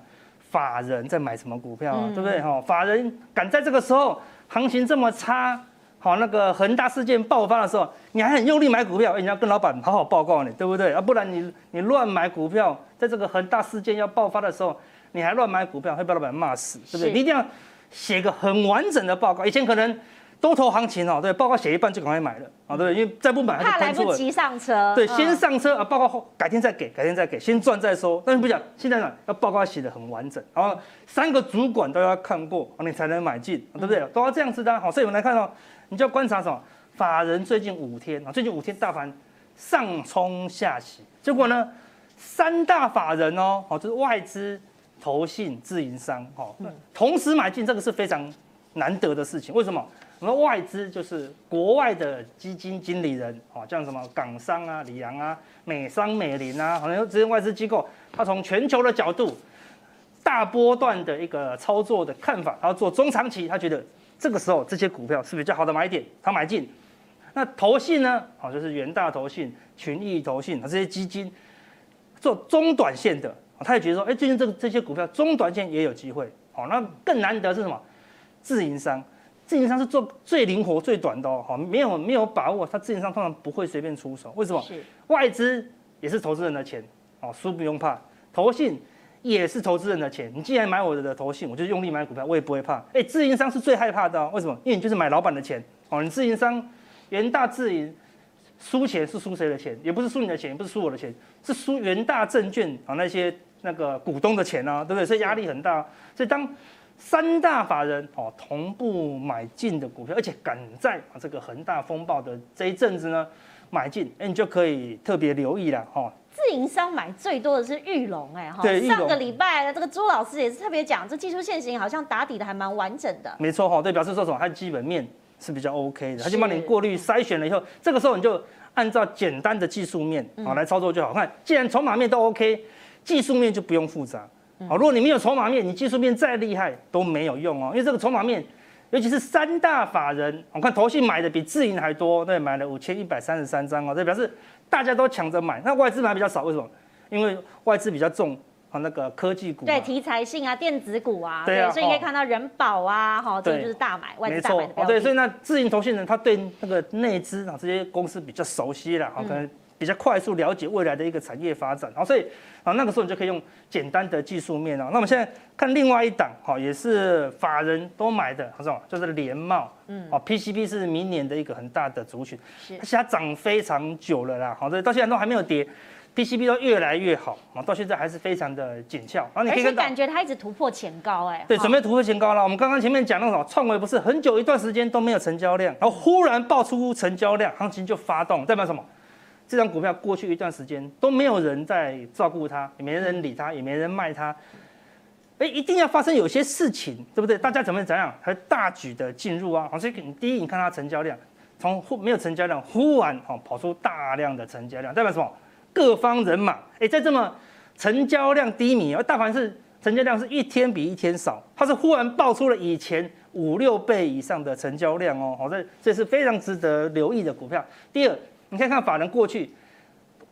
法人在买什么股票啊，对不对？哈，法人敢在这个时候行情这么差，好，那个恒大事件爆发的时候，你还很用力买股票，你要跟老板好好报告你，对不对？啊，不然你你乱买股票，在这个恒大事件要爆发的时候，你还乱买股票，会被老板骂死，对不对？你一定要写个很完整的报告，以前可能。多头行情哦，对，报告写一半就赶快买了啊，对，因为再不买怕来不及上车。对，先上车啊，报告后改天再给，改天再给，先赚再说。但是不讲，现在呢要报告写的很完整，然后三个主管都要看过，你才能买进，对不对？都要这样子的。好，所以我们来看哦，你就要观察什么？法人最近五天啊，最近五天大盘上冲下洗，结果呢，三大法人哦，哦，就是外资、投信、自营商，哦，同时买进，这个是非常难得的事情。为什么？我们外资就是国外的基金经理人，哦，像什么港商啊、里昂啊、美商、美林啊，好像这些外资机构，他从全球的角度，大波段的一个操作的看法，然后做中长期，他觉得这个时候这些股票是比较好的买点，他买进。那投信呢，好，就是元大投信、群益投信，这些基金做中短线的，他也觉得说，哎，最近这个这些股票中短线也有机会，好，那更难得是什么？自营商。自营商是做最灵活、最短的哦，好，没有没有把握，他自营商通常不会随便出手。为什么？是外资也是投资人的钱，哦，输不用怕。投信也是投资人的钱，你既然买我的投信，我就用力买股票，我也不会怕。哎，自营商是最害怕的哦，为什么？因为你就是买老板的钱，哦，你自营商元大自营输钱是输谁的钱？也不是输你的钱，也不是输我的钱，是输元大证券啊那些那个股东的钱啊，对不对？所以压力很大。所以当三大法人哦同步买进的股票，而且赶在啊这个恒大风暴的这一阵子呢买进，哎，你就可以特别留意了哈。自营商买最多的是玉龙哎哈，对，上个礼拜这个朱老师也是特别讲，这技术线型好像打底的还蛮完整的。没错哈，对，表示说什么？它基本面是比较 OK 的，它就帮你过滤筛选了以后，这个时候你就按照简单的技术面啊来操作就好。看，既然筹码面都 OK，技术面就不用复杂。好，如果你没有筹码面，你技术面再厉害都没有用哦，因为这个筹码面，尤其是三大法人，我看投信买的比自营还多，对，买了五千一百三十三张哦，这表示大家都抢着买，那外资买比较少，为什么？因为外资比较重啊那个科技股，对，题材性啊，电子股啊，对，所以你可以看到人保啊，哈，这个就是大买，外资大买的标的。哦，对，所以那自营投信人他对那个内资啊这些公司比较熟悉了，好，可能。比较快速了解未来的一个产业发展，好，所以啊那个时候你就可以用简单的技术面啊。那我们现在看另外一档，好，也是法人都买的，是吧？就是联茂，嗯，哦，PCB 是明年的一个很大的族群，是，而且它涨非常久了啦，好，所以到现在都还没有跌，PCB 都越来越好，啊，到现在还是非常的紧俏。然后你可以看到，感觉它一直突破前高，哎，对，准备突破前高了。我们刚刚前面讲那种创维不是很久一段时间都没有成交量，然后忽然爆出成交量，行情就发动，代表什么？这张股票过去一段时间都没有人在照顾它，也没人理它，也没人卖它。哎，一定要发生有些事情，对不对？大家怎么怎样，还大举的进入啊？好，所以你第一，你看它成交量，从没有成交量，忽然哦跑出大量的成交量，代表什么？各方人马哎，在这么成交量低迷，而大盘是成交量是一天比一天少，它是忽然爆出了以前五六倍以上的成交量哦。好，这这是非常值得留意的股票。第二。你看看法人过去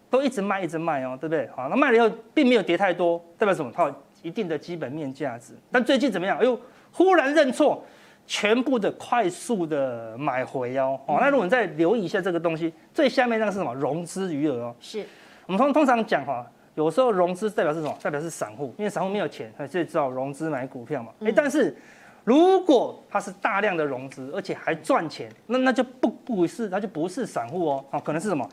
都一直卖，一直卖哦，对不对？好，那卖了以后并没有跌太多，代表什么？它有一定的基本面价值。但最近怎么样？哎呦，忽然认错，全部的快速的买回哦。哦，那如果你再留意一下这个东西，最下面那个是什么？融资余额哦。是。我们通通常讲哈，有时候融资代表是什么？代表是散户，因为散户没有钱，所以只好融资买股票嘛。哎，但是如果它是大量的融资，而且还赚钱，那那就不不是，那就不是散户哦，啊，可能是什么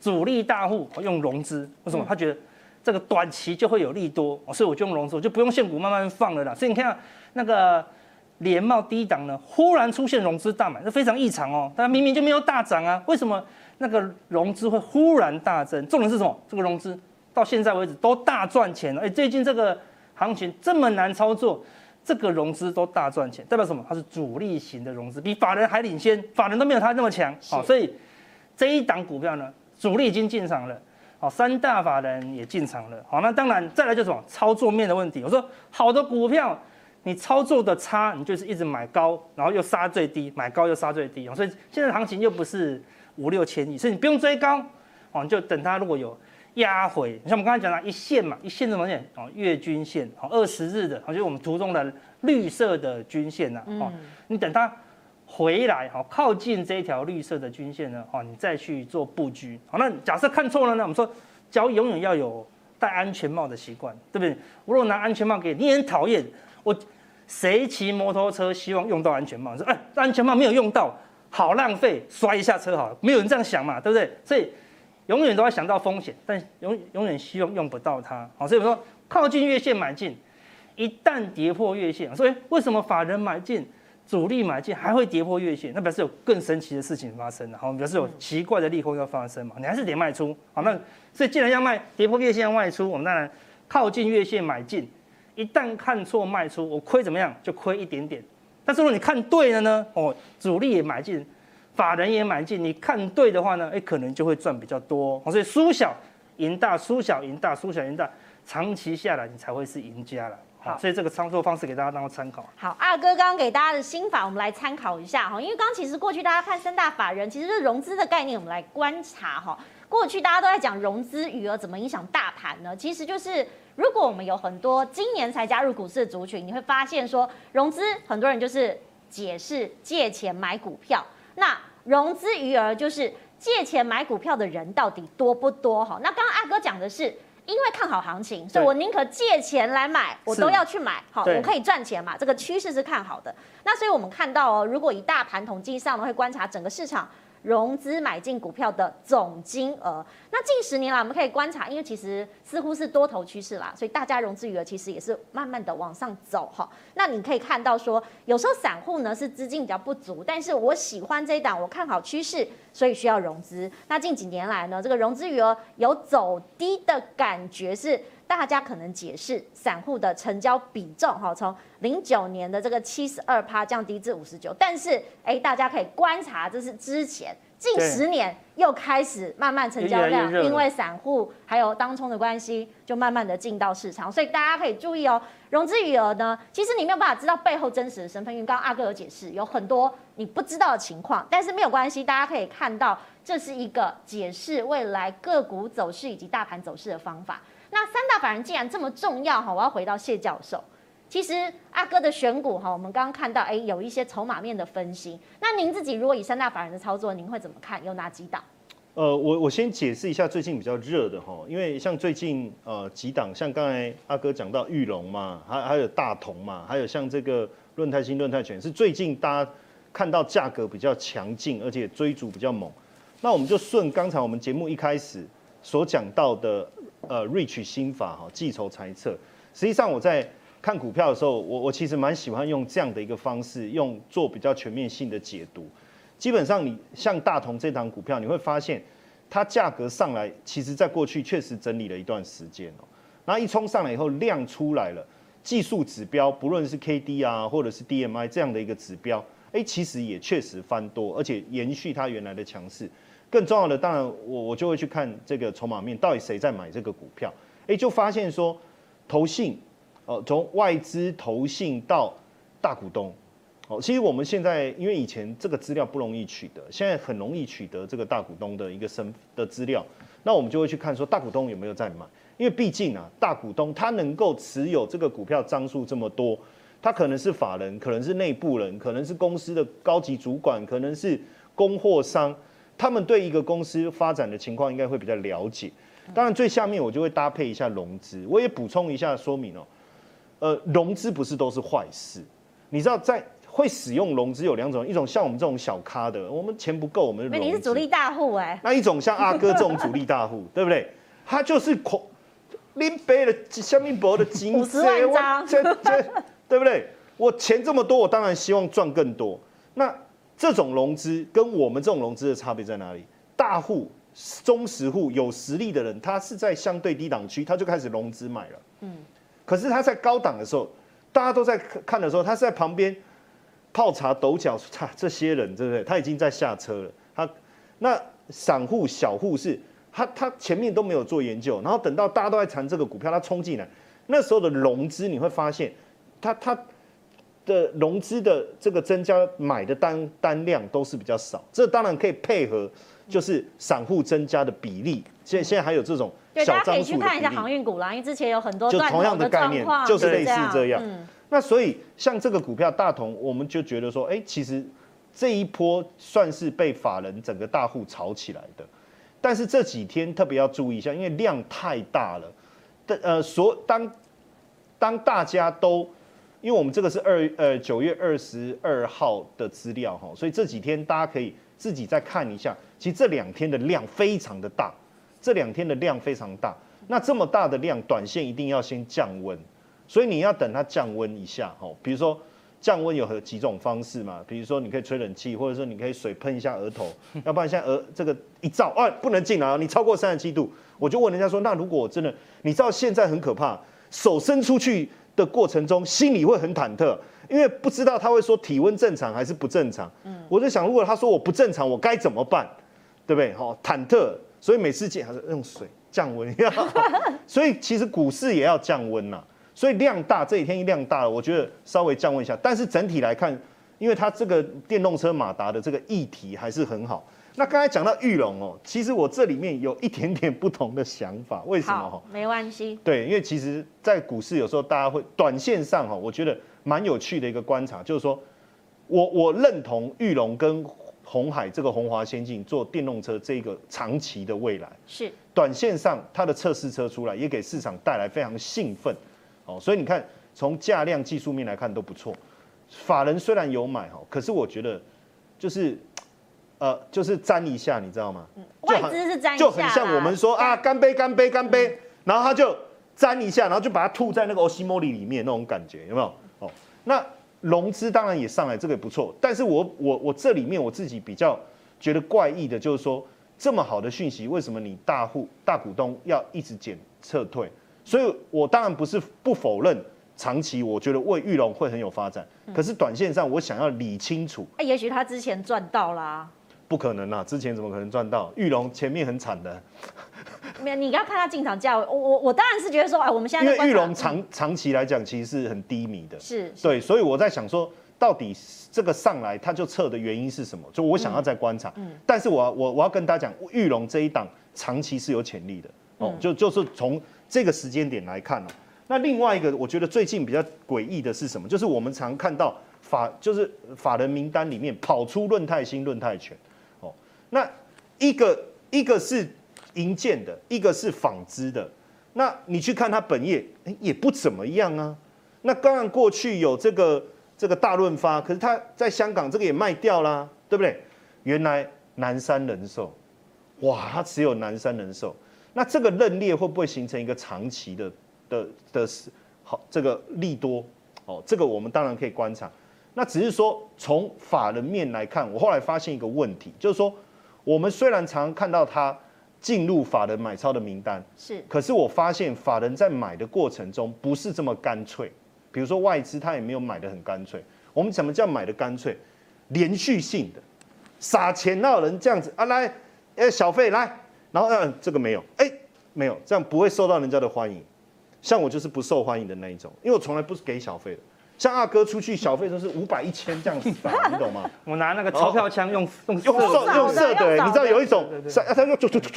主力大户用融资，为什么？他觉得这个短期就会有利多，所以我就用融资，我就不用现股慢慢放了啦。所以你看那个联茂低档呢，忽然出现融资大买，这非常异常哦。它明明就没有大涨啊，为什么那个融资会忽然大增？重点是什么？这个融资到现在为止都大赚钱了。哎，最近这个。行情这么难操作，这个融资都大赚钱，代表什么？它是主力型的融资，比法人还领先，法人都没有它那么强。好，所以这一档股票呢，主力已经进场了，好，三大法人也进场了。好，那当然再来就是什么？操作面的问题。我说好的股票，你操作的差，你就是一直买高，然后又杀最低，买高又杀最低。所以现在行情又不是五六千亿，所以你不用追高，哦，你就等它如果有。压回，像我们刚才讲的，一线嘛，一线什么线？哦，月均线，哦，二十日的，好，就是我们图中的绿色的均线呐，哦，你等它回来，好，靠近这一条绿色的均线呢，哦，你再去做布局，好，那假设看错了呢？我们说交易永远要有戴安全帽的习惯，对不对？我如果拿安全帽给你，你很讨厌我，谁骑摩托车希望用到安全帽？说哎，安全帽没有用到，好浪费，摔一下车好了，没有人这样想嘛，对不对？所以。永远都要想到风险，但永永远希望用不到它。好，所以我说靠近月线买进，一旦跌破月线，所以为什么法人买进、主力买进还会跌破月线？那表示有更神奇的事情发生了。好，表示有奇怪的利空要发生嘛？你还是得卖出。好，那所以既然要卖，跌破月线要卖出，我们当然靠近月线买进。一旦看错卖出，我亏怎么样？就亏一点点。但是如果你看对了呢？哦，主力也买进。法人也买进，你看对的话呢，哎，可能就会赚比较多。所以输小赢大，输小赢大，输小赢大，长期下来你才会是赢家了。好，所以这个操作方式给大家当做参考。好，二哥刚刚给大家的心法，我们来参考一下哈。因为刚其实过去大家看三大法人，其实是融资的概念，我们来观察哈。过去大家都在讲融资余额怎么影响大盘呢？其实就是如果我们有很多今年才加入股市的族群，你会发现说融资很多人就是解释借钱买股票。那融资余额就是借钱买股票的人到底多不多？哈，那刚刚阿哥讲的是，因为看好行情，所以我宁可借钱来买，我都要去买。好，我可以赚钱嘛？这个趋势是看好的。那所以我们看到哦，如果以大盘统计上呢，会观察整个市场。融资买进股票的总金额，那近十年来我们可以观察，因为其实似乎是多头趋势啦，所以大家融资余额其实也是慢慢的往上走哈。那你可以看到说，有时候散户呢是资金比较不足，但是我喜欢这一档，我看好趋势，所以需要融资。那近几年来呢，这个融资余额有走低的感觉是。大家可能解释散户的成交比重哈，从零九年的这个七十二趴降低至五十九，但是哎，大家可以观察，这是之前近十年又开始慢慢成交量，因为散户还有当冲的关系，就慢慢的进到市场，所以大家可以注意哦，融资余额呢，其实你没有办法知道背后真实的身份，因为刚刚阿哥有解释，有很多你不知道的情况，但是没有关系，大家可以看到这是一个解释未来个股走势以及大盘走势的方法。那三大法人既然这么重要哈，我要回到谢教授。其实阿哥的选股哈，我们刚刚看到哎，有一些筹码面的分析。那您自己如果以三大法人的操作，您会怎么看？有哪几档？呃，我我先解释一下最近比较热的哈，因为像最近呃几档，像刚才阿哥讲到裕隆嘛，还还有大同嘛，还有像这个润泰新、润泰全，是最近大家看到价格比较强劲，而且追逐比较猛。那我们就顺刚才我们节目一开始所讲到的。呃，Rich 心法哈，计筹裁测。实际上我在看股票的时候，我我其实蛮喜欢用这样的一个方式，用做比较全面性的解读。基本上你像大同这档股票，你会发现它价格上来，其实在过去确实整理了一段时间哦。然后一冲上来以后，量出来了，技术指标不论是 KD 啊，或者是 DMI 这样的一个指标，哎，其实也确实翻多，而且延续它原来的强势。更重要的，当然我我就会去看这个筹码面，到底谁在买这个股票？哎，就发现说，投信，哦，从外资投信到大股东，哦，其实我们现在因为以前这个资料不容易取得，现在很容易取得这个大股东的一个身的资料，那我们就会去看说大股东有没有在买，因为毕竟啊，大股东他能够持有这个股票张数这么多，他可能是法人，可能是内部人，可能是公司的高级主管，可能是供货商。他们对一个公司发展的情况应该会比较了解，当然最下面我就会搭配一下融资，我也补充一下说明哦，呃，融资不是都是坏事，你知道在会使用融资有两种，一种像我们这种小咖的，我们钱不够，我们融你是主力大户哎。那一种像阿哥这种主力大户，对不对？他就是狂拎背了下面薄的金五十万张，这这对不对？我钱这么多，我当然希望赚更多。那这种融资跟我们这种融资的差别在哪里？大户、中实户、有实力的人，他是在相对低档区，他就开始融资买了。嗯。可是他在高档的时候，大家都在看的时候，他是在旁边泡茶抖脚，擦这些人对不对？他已经在下车了。他那散户小户是，他他前面都没有做研究，然后等到大家都在谈这个股票，他冲进来，那时候的融资你会发现，他他的融资的这个增加买的单单量都是比较少。这当然可以配合，就是散户增加的比例。现现在还有这种。对，大家可以去看一下航运股啦，因为之前有很多就同样的概念，就是类似这样。嗯、那所以像这个股票大同，我们就觉得说，哎、欸，其实这一波算是被法人整个大户炒起来的。但是这几天特别要注意一下，因为量太大了。的呃，所当当大家都，因为我们这个是二呃九月二十二号的资料哈，所以这几天大家可以自己再看一下。其实这两天的量非常的大。这两天的量非常大，那这么大的量，短线一定要先降温，所以你要等它降温一下，哈，比如说降温有几种方式嘛，比如说你可以吹冷气，或者说你可以水喷一下额头，要不然现在额这个一照，哎，不能进来啊，你超过三十七度，我就问人家说，那如果我真的，你知道现在很可怕，手伸出去的过程中，心里会很忐忑，因为不知道他会说体温正常还是不正常，嗯，我就想，如果他说我不正常，我该怎么办，对不对？好，忐忑。所以每次见还是用水降温，所以其实股市也要降温呐。所以量大，这几天一量大了，我觉得稍微降温一下。但是整体来看，因为它这个电动车马达的这个议题还是很好。那刚才讲到玉龙哦，其实我这里面有一点点不同的想法，为什么？哈，没关系。对，因为其实，在股市有时候大家会短线上哈，我觉得蛮有趣的一个观察，就是说我我认同玉龙跟。红海这个红华先进做电动车这个长期的未来是短线上它的测试车出来也给市场带来非常兴奋哦，所以你看从价量技术面来看都不错。法人虽然有买哈，可是我觉得就是呃就是沾一下，你知道吗？外资是沾一下，就很像我们说啊干杯干杯干杯，然后他就沾一下，然后就把它吐在那个欧西莫里里面那种感觉有没有？哦，那。融资当然也上来，这个也不错。但是我我我这里面我自己比较觉得怪异的，就是说这么好的讯息，为什么你大户大股东要一直减撤退？所以我当然不是不否认长期，我觉得为玉龙会很有发展。可是短线上，我想要理清楚。哎，也许他之前赚到啦。不可能啊！之前怎么可能赚到？玉龙前面很惨的。没有，你要看他进场价位。我我我当然是觉得说，哎，我们现在因为玉龙长长期来讲，其实是很低迷的。是，对，所以我在想说，到底这个上来它就撤的原因是什么？就我想要再观察。嗯。但是我我我要跟大家讲，玉龙这一档长期是有潜力的哦。就就是从这个时间点来看哦。那另外一个，我觉得最近比较诡异的是什么？就是我们常看到法就是法人名单里面跑出论泰新、论泰全。那一个一个是银建的，一个是纺织的。那你去看它本业，也不怎么样啊。那当然过去有这个这个大润发，可是它在香港这个也卖掉啦，对不对？原来南山人寿，哇，它持有南山人寿，那这个认列会不会形成一个长期的的的好这个利多？哦，这个我们当然可以观察。那只是说从法人面来看，我后来发现一个问题，就是说。我们虽然常看到他进入法人买超的名单，是，可是我发现法人在买的过程中不是这么干脆。比如说外资他也没有买的很干脆。我们怎么叫买的干脆？连续性的撒钱，哪有人这样子啊？来，哎，小费来，然后嗯，这个没有，哎，没有，这样不会受到人家的欢迎。像我就是不受欢迎的那一种，因为我从来不是给小费的。像阿哥出去小费都是五百一千这样子打，你懂吗？我拿那个钞票枪用用用射用射的，你知道有一种，他用就就就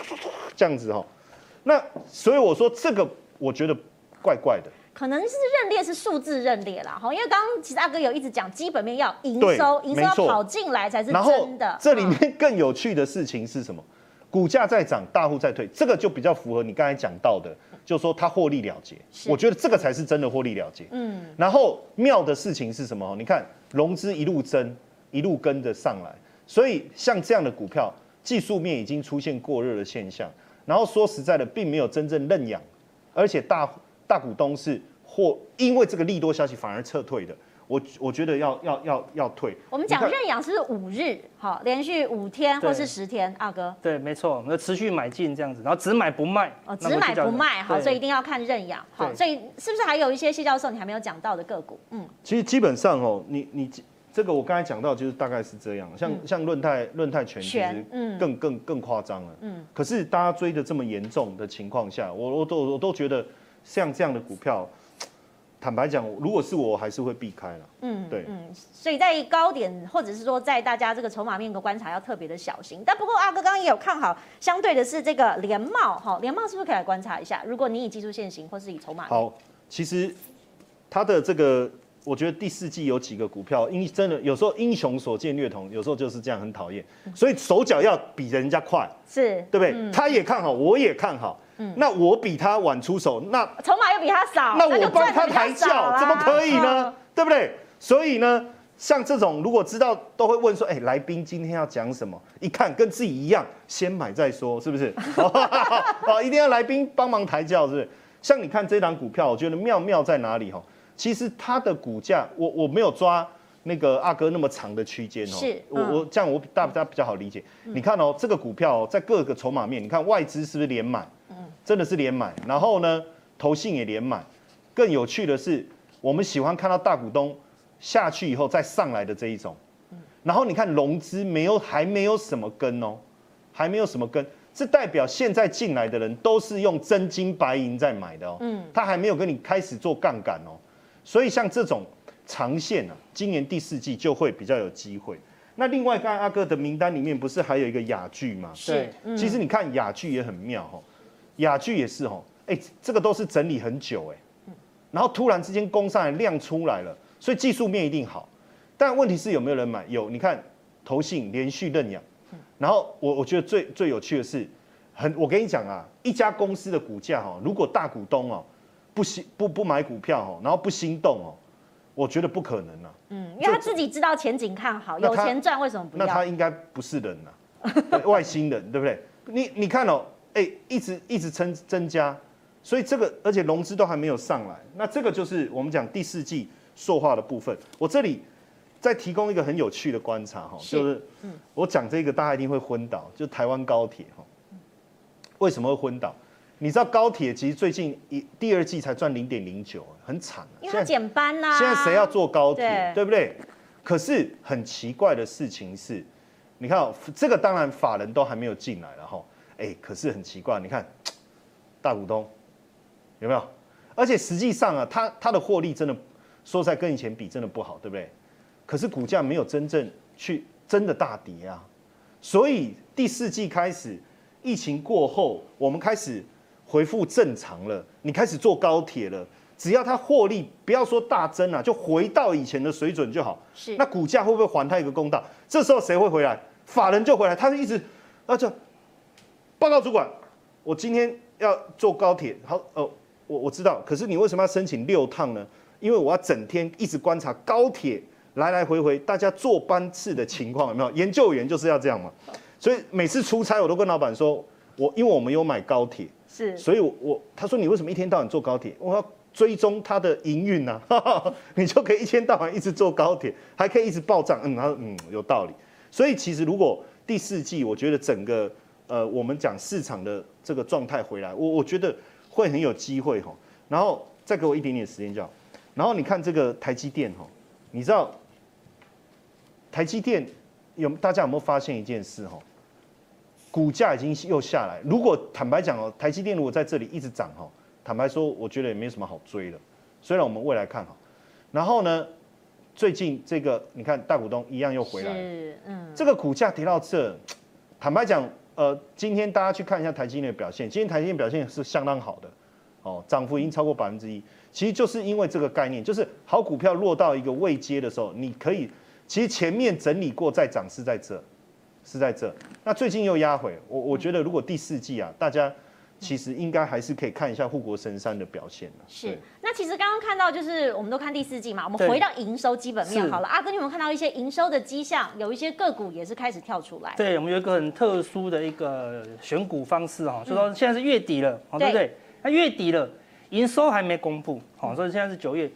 这样子哈。那所以我说这个我觉得怪怪的，可能是认列是数字认列啦哈，因为刚刚其实阿哥有一直讲基本面要营收，营收要跑进来才是真的。这里面更有趣的事情是什么？股价在涨，大户在退，这个就比较符合你刚才讲到的，就是说他获利了结。我觉得这个才是真的获利了结。嗯。然后妙的事情是什么？你看融资一路增，一路跟着上来，所以像这样的股票，技术面已经出现过热的现象。然后说实在的，并没有真正认养，而且大大股东是或因为这个利多消息反而撤退的。我我觉得要要要要退。我们讲认养是五日，好，连续五天或是十天，阿哥。对，没错，我们持续买进这样子，然后只买不卖。哦，只买不卖，好，所以一定要看认养。好，所以是不是还有一些谢教授你还没有讲到的个股？嗯，其实基本上哦，你你这个我刚才讲到就是大概是这样，像像润泰润泰全其实更更更夸张了。嗯。可是大家追的这么严重的情况下，我我都我都觉得像这样的股票。坦白讲，如果是我，还是会避开了。嗯，对，嗯，所以在高点，或者是说在大家这个筹码面的观察，要特别的小心。但不过阿哥刚刚也有看好，相对的是这个联茂，哈，联茂是不是可以来观察一下？如果你以技术线型，或是以筹码，好，其实它的这个，我觉得第四季有几个股票，因真的有时候英雄所见略同，有时候就是这样，很讨厌。所以手脚要比人家快，是对不对？嗯、他也看好，我也看好。嗯，那我比他晚出手，那筹码又比他少，那我帮他抬轿，怎么可以呢？对不对？所以呢，像这种如果知道，都会问说，哎，来宾今天要讲什么？一看跟自己一样，先买再说，是不是？好，一定要来宾帮忙抬轿，是不是？像你看这档股票，我觉得妙妙在哪里？哈，其实它的股价，我我没有抓那个阿哥那么长的区间哦，是，我我这样我大家比较好理解。你看哦，这个股票在各个筹码面，你看外资是不是连买？真的是连买，然后呢，投信也连买。更有趣的是，我们喜欢看到大股东下去以后再上来的这一种。然后你看融资没有，还没有什么根哦，还没有什么根，这代表现在进来的人都是用真金白银在买的哦。嗯，他还没有跟你开始做杠杆哦。所以像这种长线啊，今年第四季就会比较有机会。那另外，刚才阿哥的名单里面不是还有一个雅聚吗？是。其实你看雅聚也很妙哦。亚聚也是哦，哎，这个都是整理很久哎，然后突然之间攻上来量出来了，所以技术面一定好，但问题是有没有人买？有，你看投信连续认养，然后我我觉得最最有趣的是，很我跟你讲啊，一家公司的股价哦，如果大股东哦不心不不买股票哦，然后不心动哦，我觉得不可能啊，嗯，因为他自己知道前景看好，有钱赚为什么不要？那他应该不是人呐，外星人对不对？你你看哦。哎，一直一直增增加，所以这个而且融资都还没有上来，那这个就是我们讲第四季塑化的部分。我这里再提供一个很有趣的观察哈，就是我讲这个大家一定会昏倒，就台湾高铁哈，为什么会昏倒？你知道高铁其实最近一第二季才赚零点零九，很惨。因为减班呐。现在谁要坐高铁，对不对？可是很奇怪的事情是，你看这个当然法人都还没有进来了哈。哎，可是很奇怪，你看 大股东有没有？而且实际上啊，它它的获利真的说实在跟以前比真的不好，对不对？可是股价没有真正去真的大跌啊。所以第四季开始，疫情过后，我们开始恢复正常了。你开始坐高铁了，只要它获利不要说大增啊，就回到以前的水准就好。是。那股价会不会还它一个公道？这时候谁会回来？法人就回来，他就一直那就。报告主管，我今天要坐高铁。好，哦，我我知道，可是你为什么要申请六趟呢？因为我要整天一直观察高铁来来回回大家坐班次的情况，有没有？研究员就是要这样嘛。所以每次出差，我都跟老板说，我因为我们有买高铁，是，所以我我他说你为什么一天到晚坐高铁？我要追踪它的营运呐，你就可以一天到晚一直坐高铁，还可以一直报账。嗯，他说嗯有道理。所以其实如果第四季，我觉得整个。呃，我们讲市场的这个状态回来，我我觉得会很有机会哈。然后再给我一点点时间就好。然后你看这个台积电哈，你知道台积电有大家有没有发现一件事哈？股价已经又下来。如果坦白讲哦，台积电如果在这里一直涨哈，坦白说，我觉得也没什么好追的。虽然我们未来看好。然后呢，最近这个你看大股东一样又回来，嗯，这个股价跌到这，坦白讲。呃，今天大家去看一下台积电的表现，今天台积电表现是相当好的，哦，涨幅已经超过百分之一。其实就是因为这个概念，就是好股票落到一个未接的时候，你可以，其实前面整理过再涨是在这，是在这。那最近又压回，我我觉得如果第四季啊，大家。其实应该还是可以看一下护国神山的表现。是，那其实刚刚看到就是我们都看第四季嘛，我们回到营收基本面好了。阿哥，你有没有看到一些营收的迹象？有一些个股也是开始跳出来。对，我们有一个很特殊的一个选股方式哈，就说现在是月底了，对不对？那月底了，营收还没公布，好，所以现在是九月。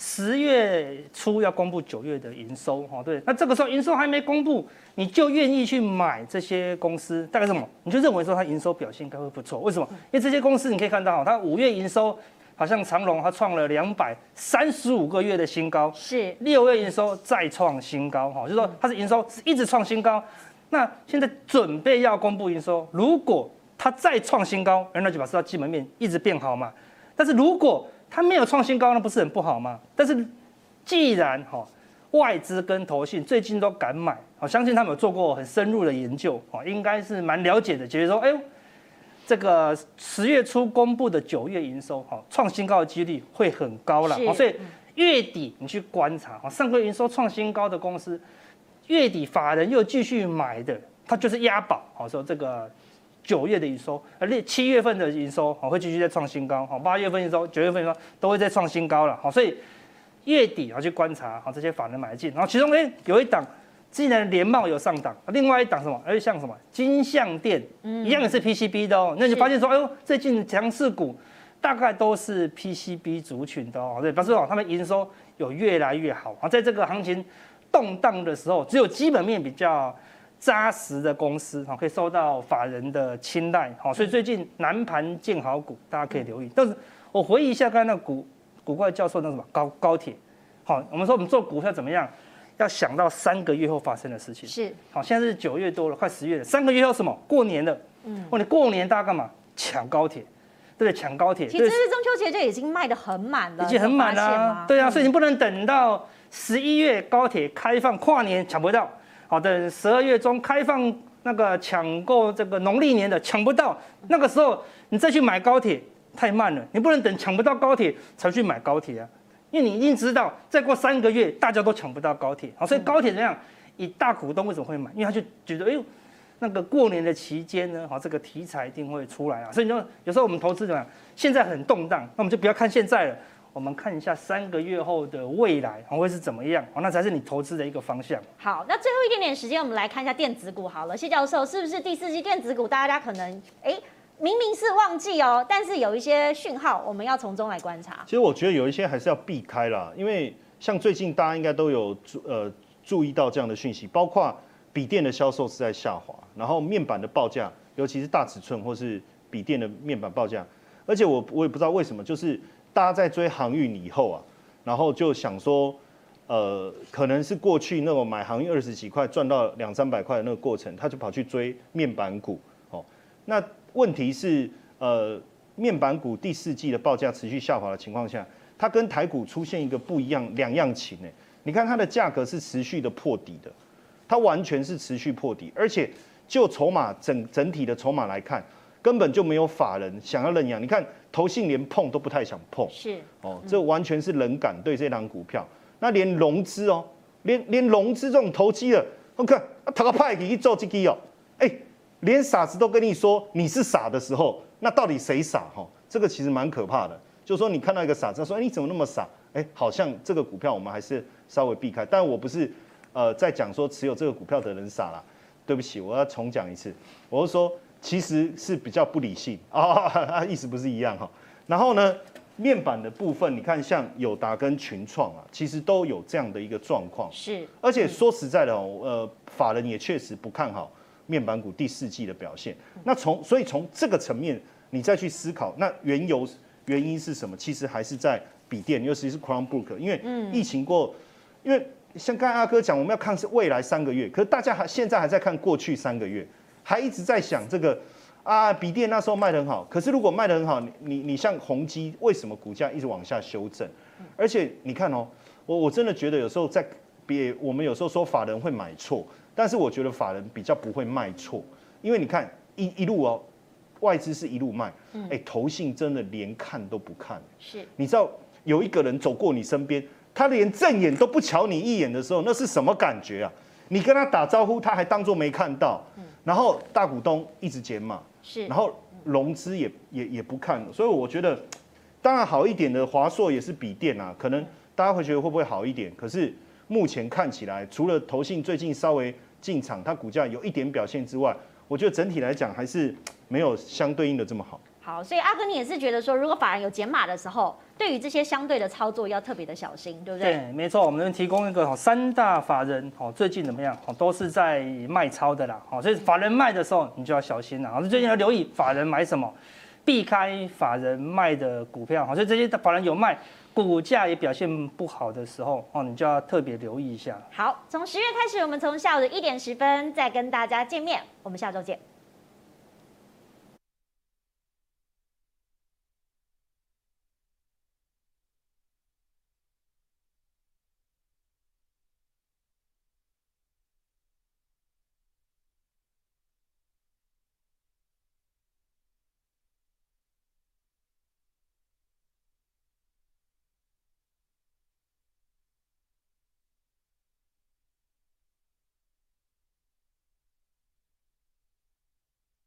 十月初要公布九月的营收，哈，对，那这个时候营收还没公布，你就愿意去买这些公司，大概什么？你就认为说它营收表现应该会不错，为什么？因为这些公司你可以看到，它五月营收好像长隆它创了两百三十五个月的新高，是六月营收再创新高，哈，就是说它是营收是一直创新高，那现在准备要公布营收，如果它再创新高，那就表示它基本面一直变好嘛，但是如果它没有创新高，那不是很不好吗？但是既然哈外资跟投信最近都敢买，我相信他们有做过很深入的研究，哦，应该是蛮了解的，觉得说，哎呦，这个十月初公布的九月营收，哈，创新高的几率会很高了，所以月底你去观察，哈，上个月营收创新高的公司，月底法人又继续买的，它就是押宝，好说这个。九月的营收，而且七月份的营收好会继续再创新高，好八月份营收、九月份营收都会再创新高了，好，所以月底要去观察好这些法人买进，然后其中哎有一档，既然联茂有上档，另外一档什么？而且像什么金相电，一样也是 PCB 的哦，那你发现说，哎呦，最近强势股大概都是 PCB 族群的哦，对，表示哦他们营收有越来越好啊，在这个行情动荡的时候，只有基本面比较。扎实的公司哈，可以受到法人的青睐，好，所以最近南盘建好股，大家可以留意。但是我回忆一下刚才那个股股怪教授那什么高高铁，好，我们说我们做股票怎么样，要想到三个月后发生的事情。是，好，现在是九月多了，快十月了，三个月后什么？过年了。嗯，过年过年大家干嘛？抢高铁，对不对？抢高铁。其实是中秋节就已经卖的很满了，已经很满了啊。对啊，所以你不能等到十一月高铁开放跨年抢不到。好等，十二月中开放那个抢购这个农历年的抢不到，那个时候你再去买高铁太慢了，你不能等抢不到高铁才去买高铁啊，因为你已经知道再过三个月大家都抢不到高铁，好，所以高铁怎样？以大股东为什么会买？因为他就觉得，哎呦，那个过年的期间呢，好，这个题材一定会出来啊，所以你说有时候我们投资怎么样？现在很动荡，那我们就不要看现在了。我们看一下三个月后的未来会是怎么样，那才是你投资的一个方向。好，那最后一点点时间，我们来看一下电子股好了。谢教授，是不是第四季电子股大家可能哎明明是旺季哦，但是有一些讯号，我们要从中来观察。其实我觉得有一些还是要避开啦，因为像最近大家应该都有注呃注意到这样的讯息，包括笔电的销售是在下滑，然后面板的报价，尤其是大尺寸或是笔电的面板报价，而且我我也不知道为什么就是。大家在追航运以后啊，然后就想说，呃，可能是过去那种买航运二十几块赚到两三百块的那个过程，他就跑去追面板股。哦，那问题是，呃，面板股第四季的报价持续下滑的情况下，它跟台股出现一个不一样两样情呢。你看它的价格是持续的破底的，它完全是持续破底，而且就筹码整整体的筹码来看。根本就没有法人想要认养，你看投信连碰都不太想碰，是哦，这完全是冷感对这档股票。那连融资哦，连连融资这种投机的，我看他个派给一做这个哦，哎，连傻子都跟你说你是傻的时候，那到底谁傻哈？这个其实蛮可怕的，就是说你看到一个傻子说，哎，你怎么那么傻？哎，好像这个股票我们还是稍微避开。但我不是呃在讲说持有这个股票的人傻了，对不起，我要重讲一次，我是说。其实是比较不理性 啊，意思不是一样哈。然后呢，面板的部分，你看像友达跟群创啊，其实都有这样的一个状况。是，而且说实在的哦，呃，法人也确实不看好面板股第四季的表现。那从所以从这个层面，你再去思考，那原由原因是什么？其实还是在笔电，尤其是 Chromebook，因为疫情过，因为像刚才阿哥讲，我们要看是未来三个月，可是大家还现在还在看过去三个月。还一直在想这个啊，笔电那时候卖得很好，可是如果卖得很好，你你你像宏基，为什么股价一直往下修正？而且你看哦，我我真的觉得有时候在别我们有时候说法人会买错，但是我觉得法人比较不会卖错，因为你看一一路哦，外资是一路卖，哎，投信真的连看都不看。是，你知道有一个人走过你身边，他连正眼都不瞧你一眼的时候，那是什么感觉啊？你跟他打招呼，他还当作没看到，然后大股东一直减码，是，然后融资也也也不看，所以我觉得，当然好一点的华硕也是笔电啊，可能大家会觉得会不会好一点？可是目前看起来，除了投信最近稍微进场，它股价有一点表现之外，我觉得整体来讲还是没有相对应的这么好。好，所以阿哥你也是觉得说，如果法人有减码的时候，对于这些相对的操作要特别的小心，对不对？对，没错，我们提供一个三大法人哦，最近怎么样？哦，都是在卖超的啦。哦，所以法人卖的时候，你就要小心了。哦，最近要留意法人买什么，避开法人卖的股票。好，所以这些法人有卖，股价也表现不好的时候，哦，你就要特别留意一下。好，从十月开始，我们从下午的一点十分再跟大家见面，我们下周见。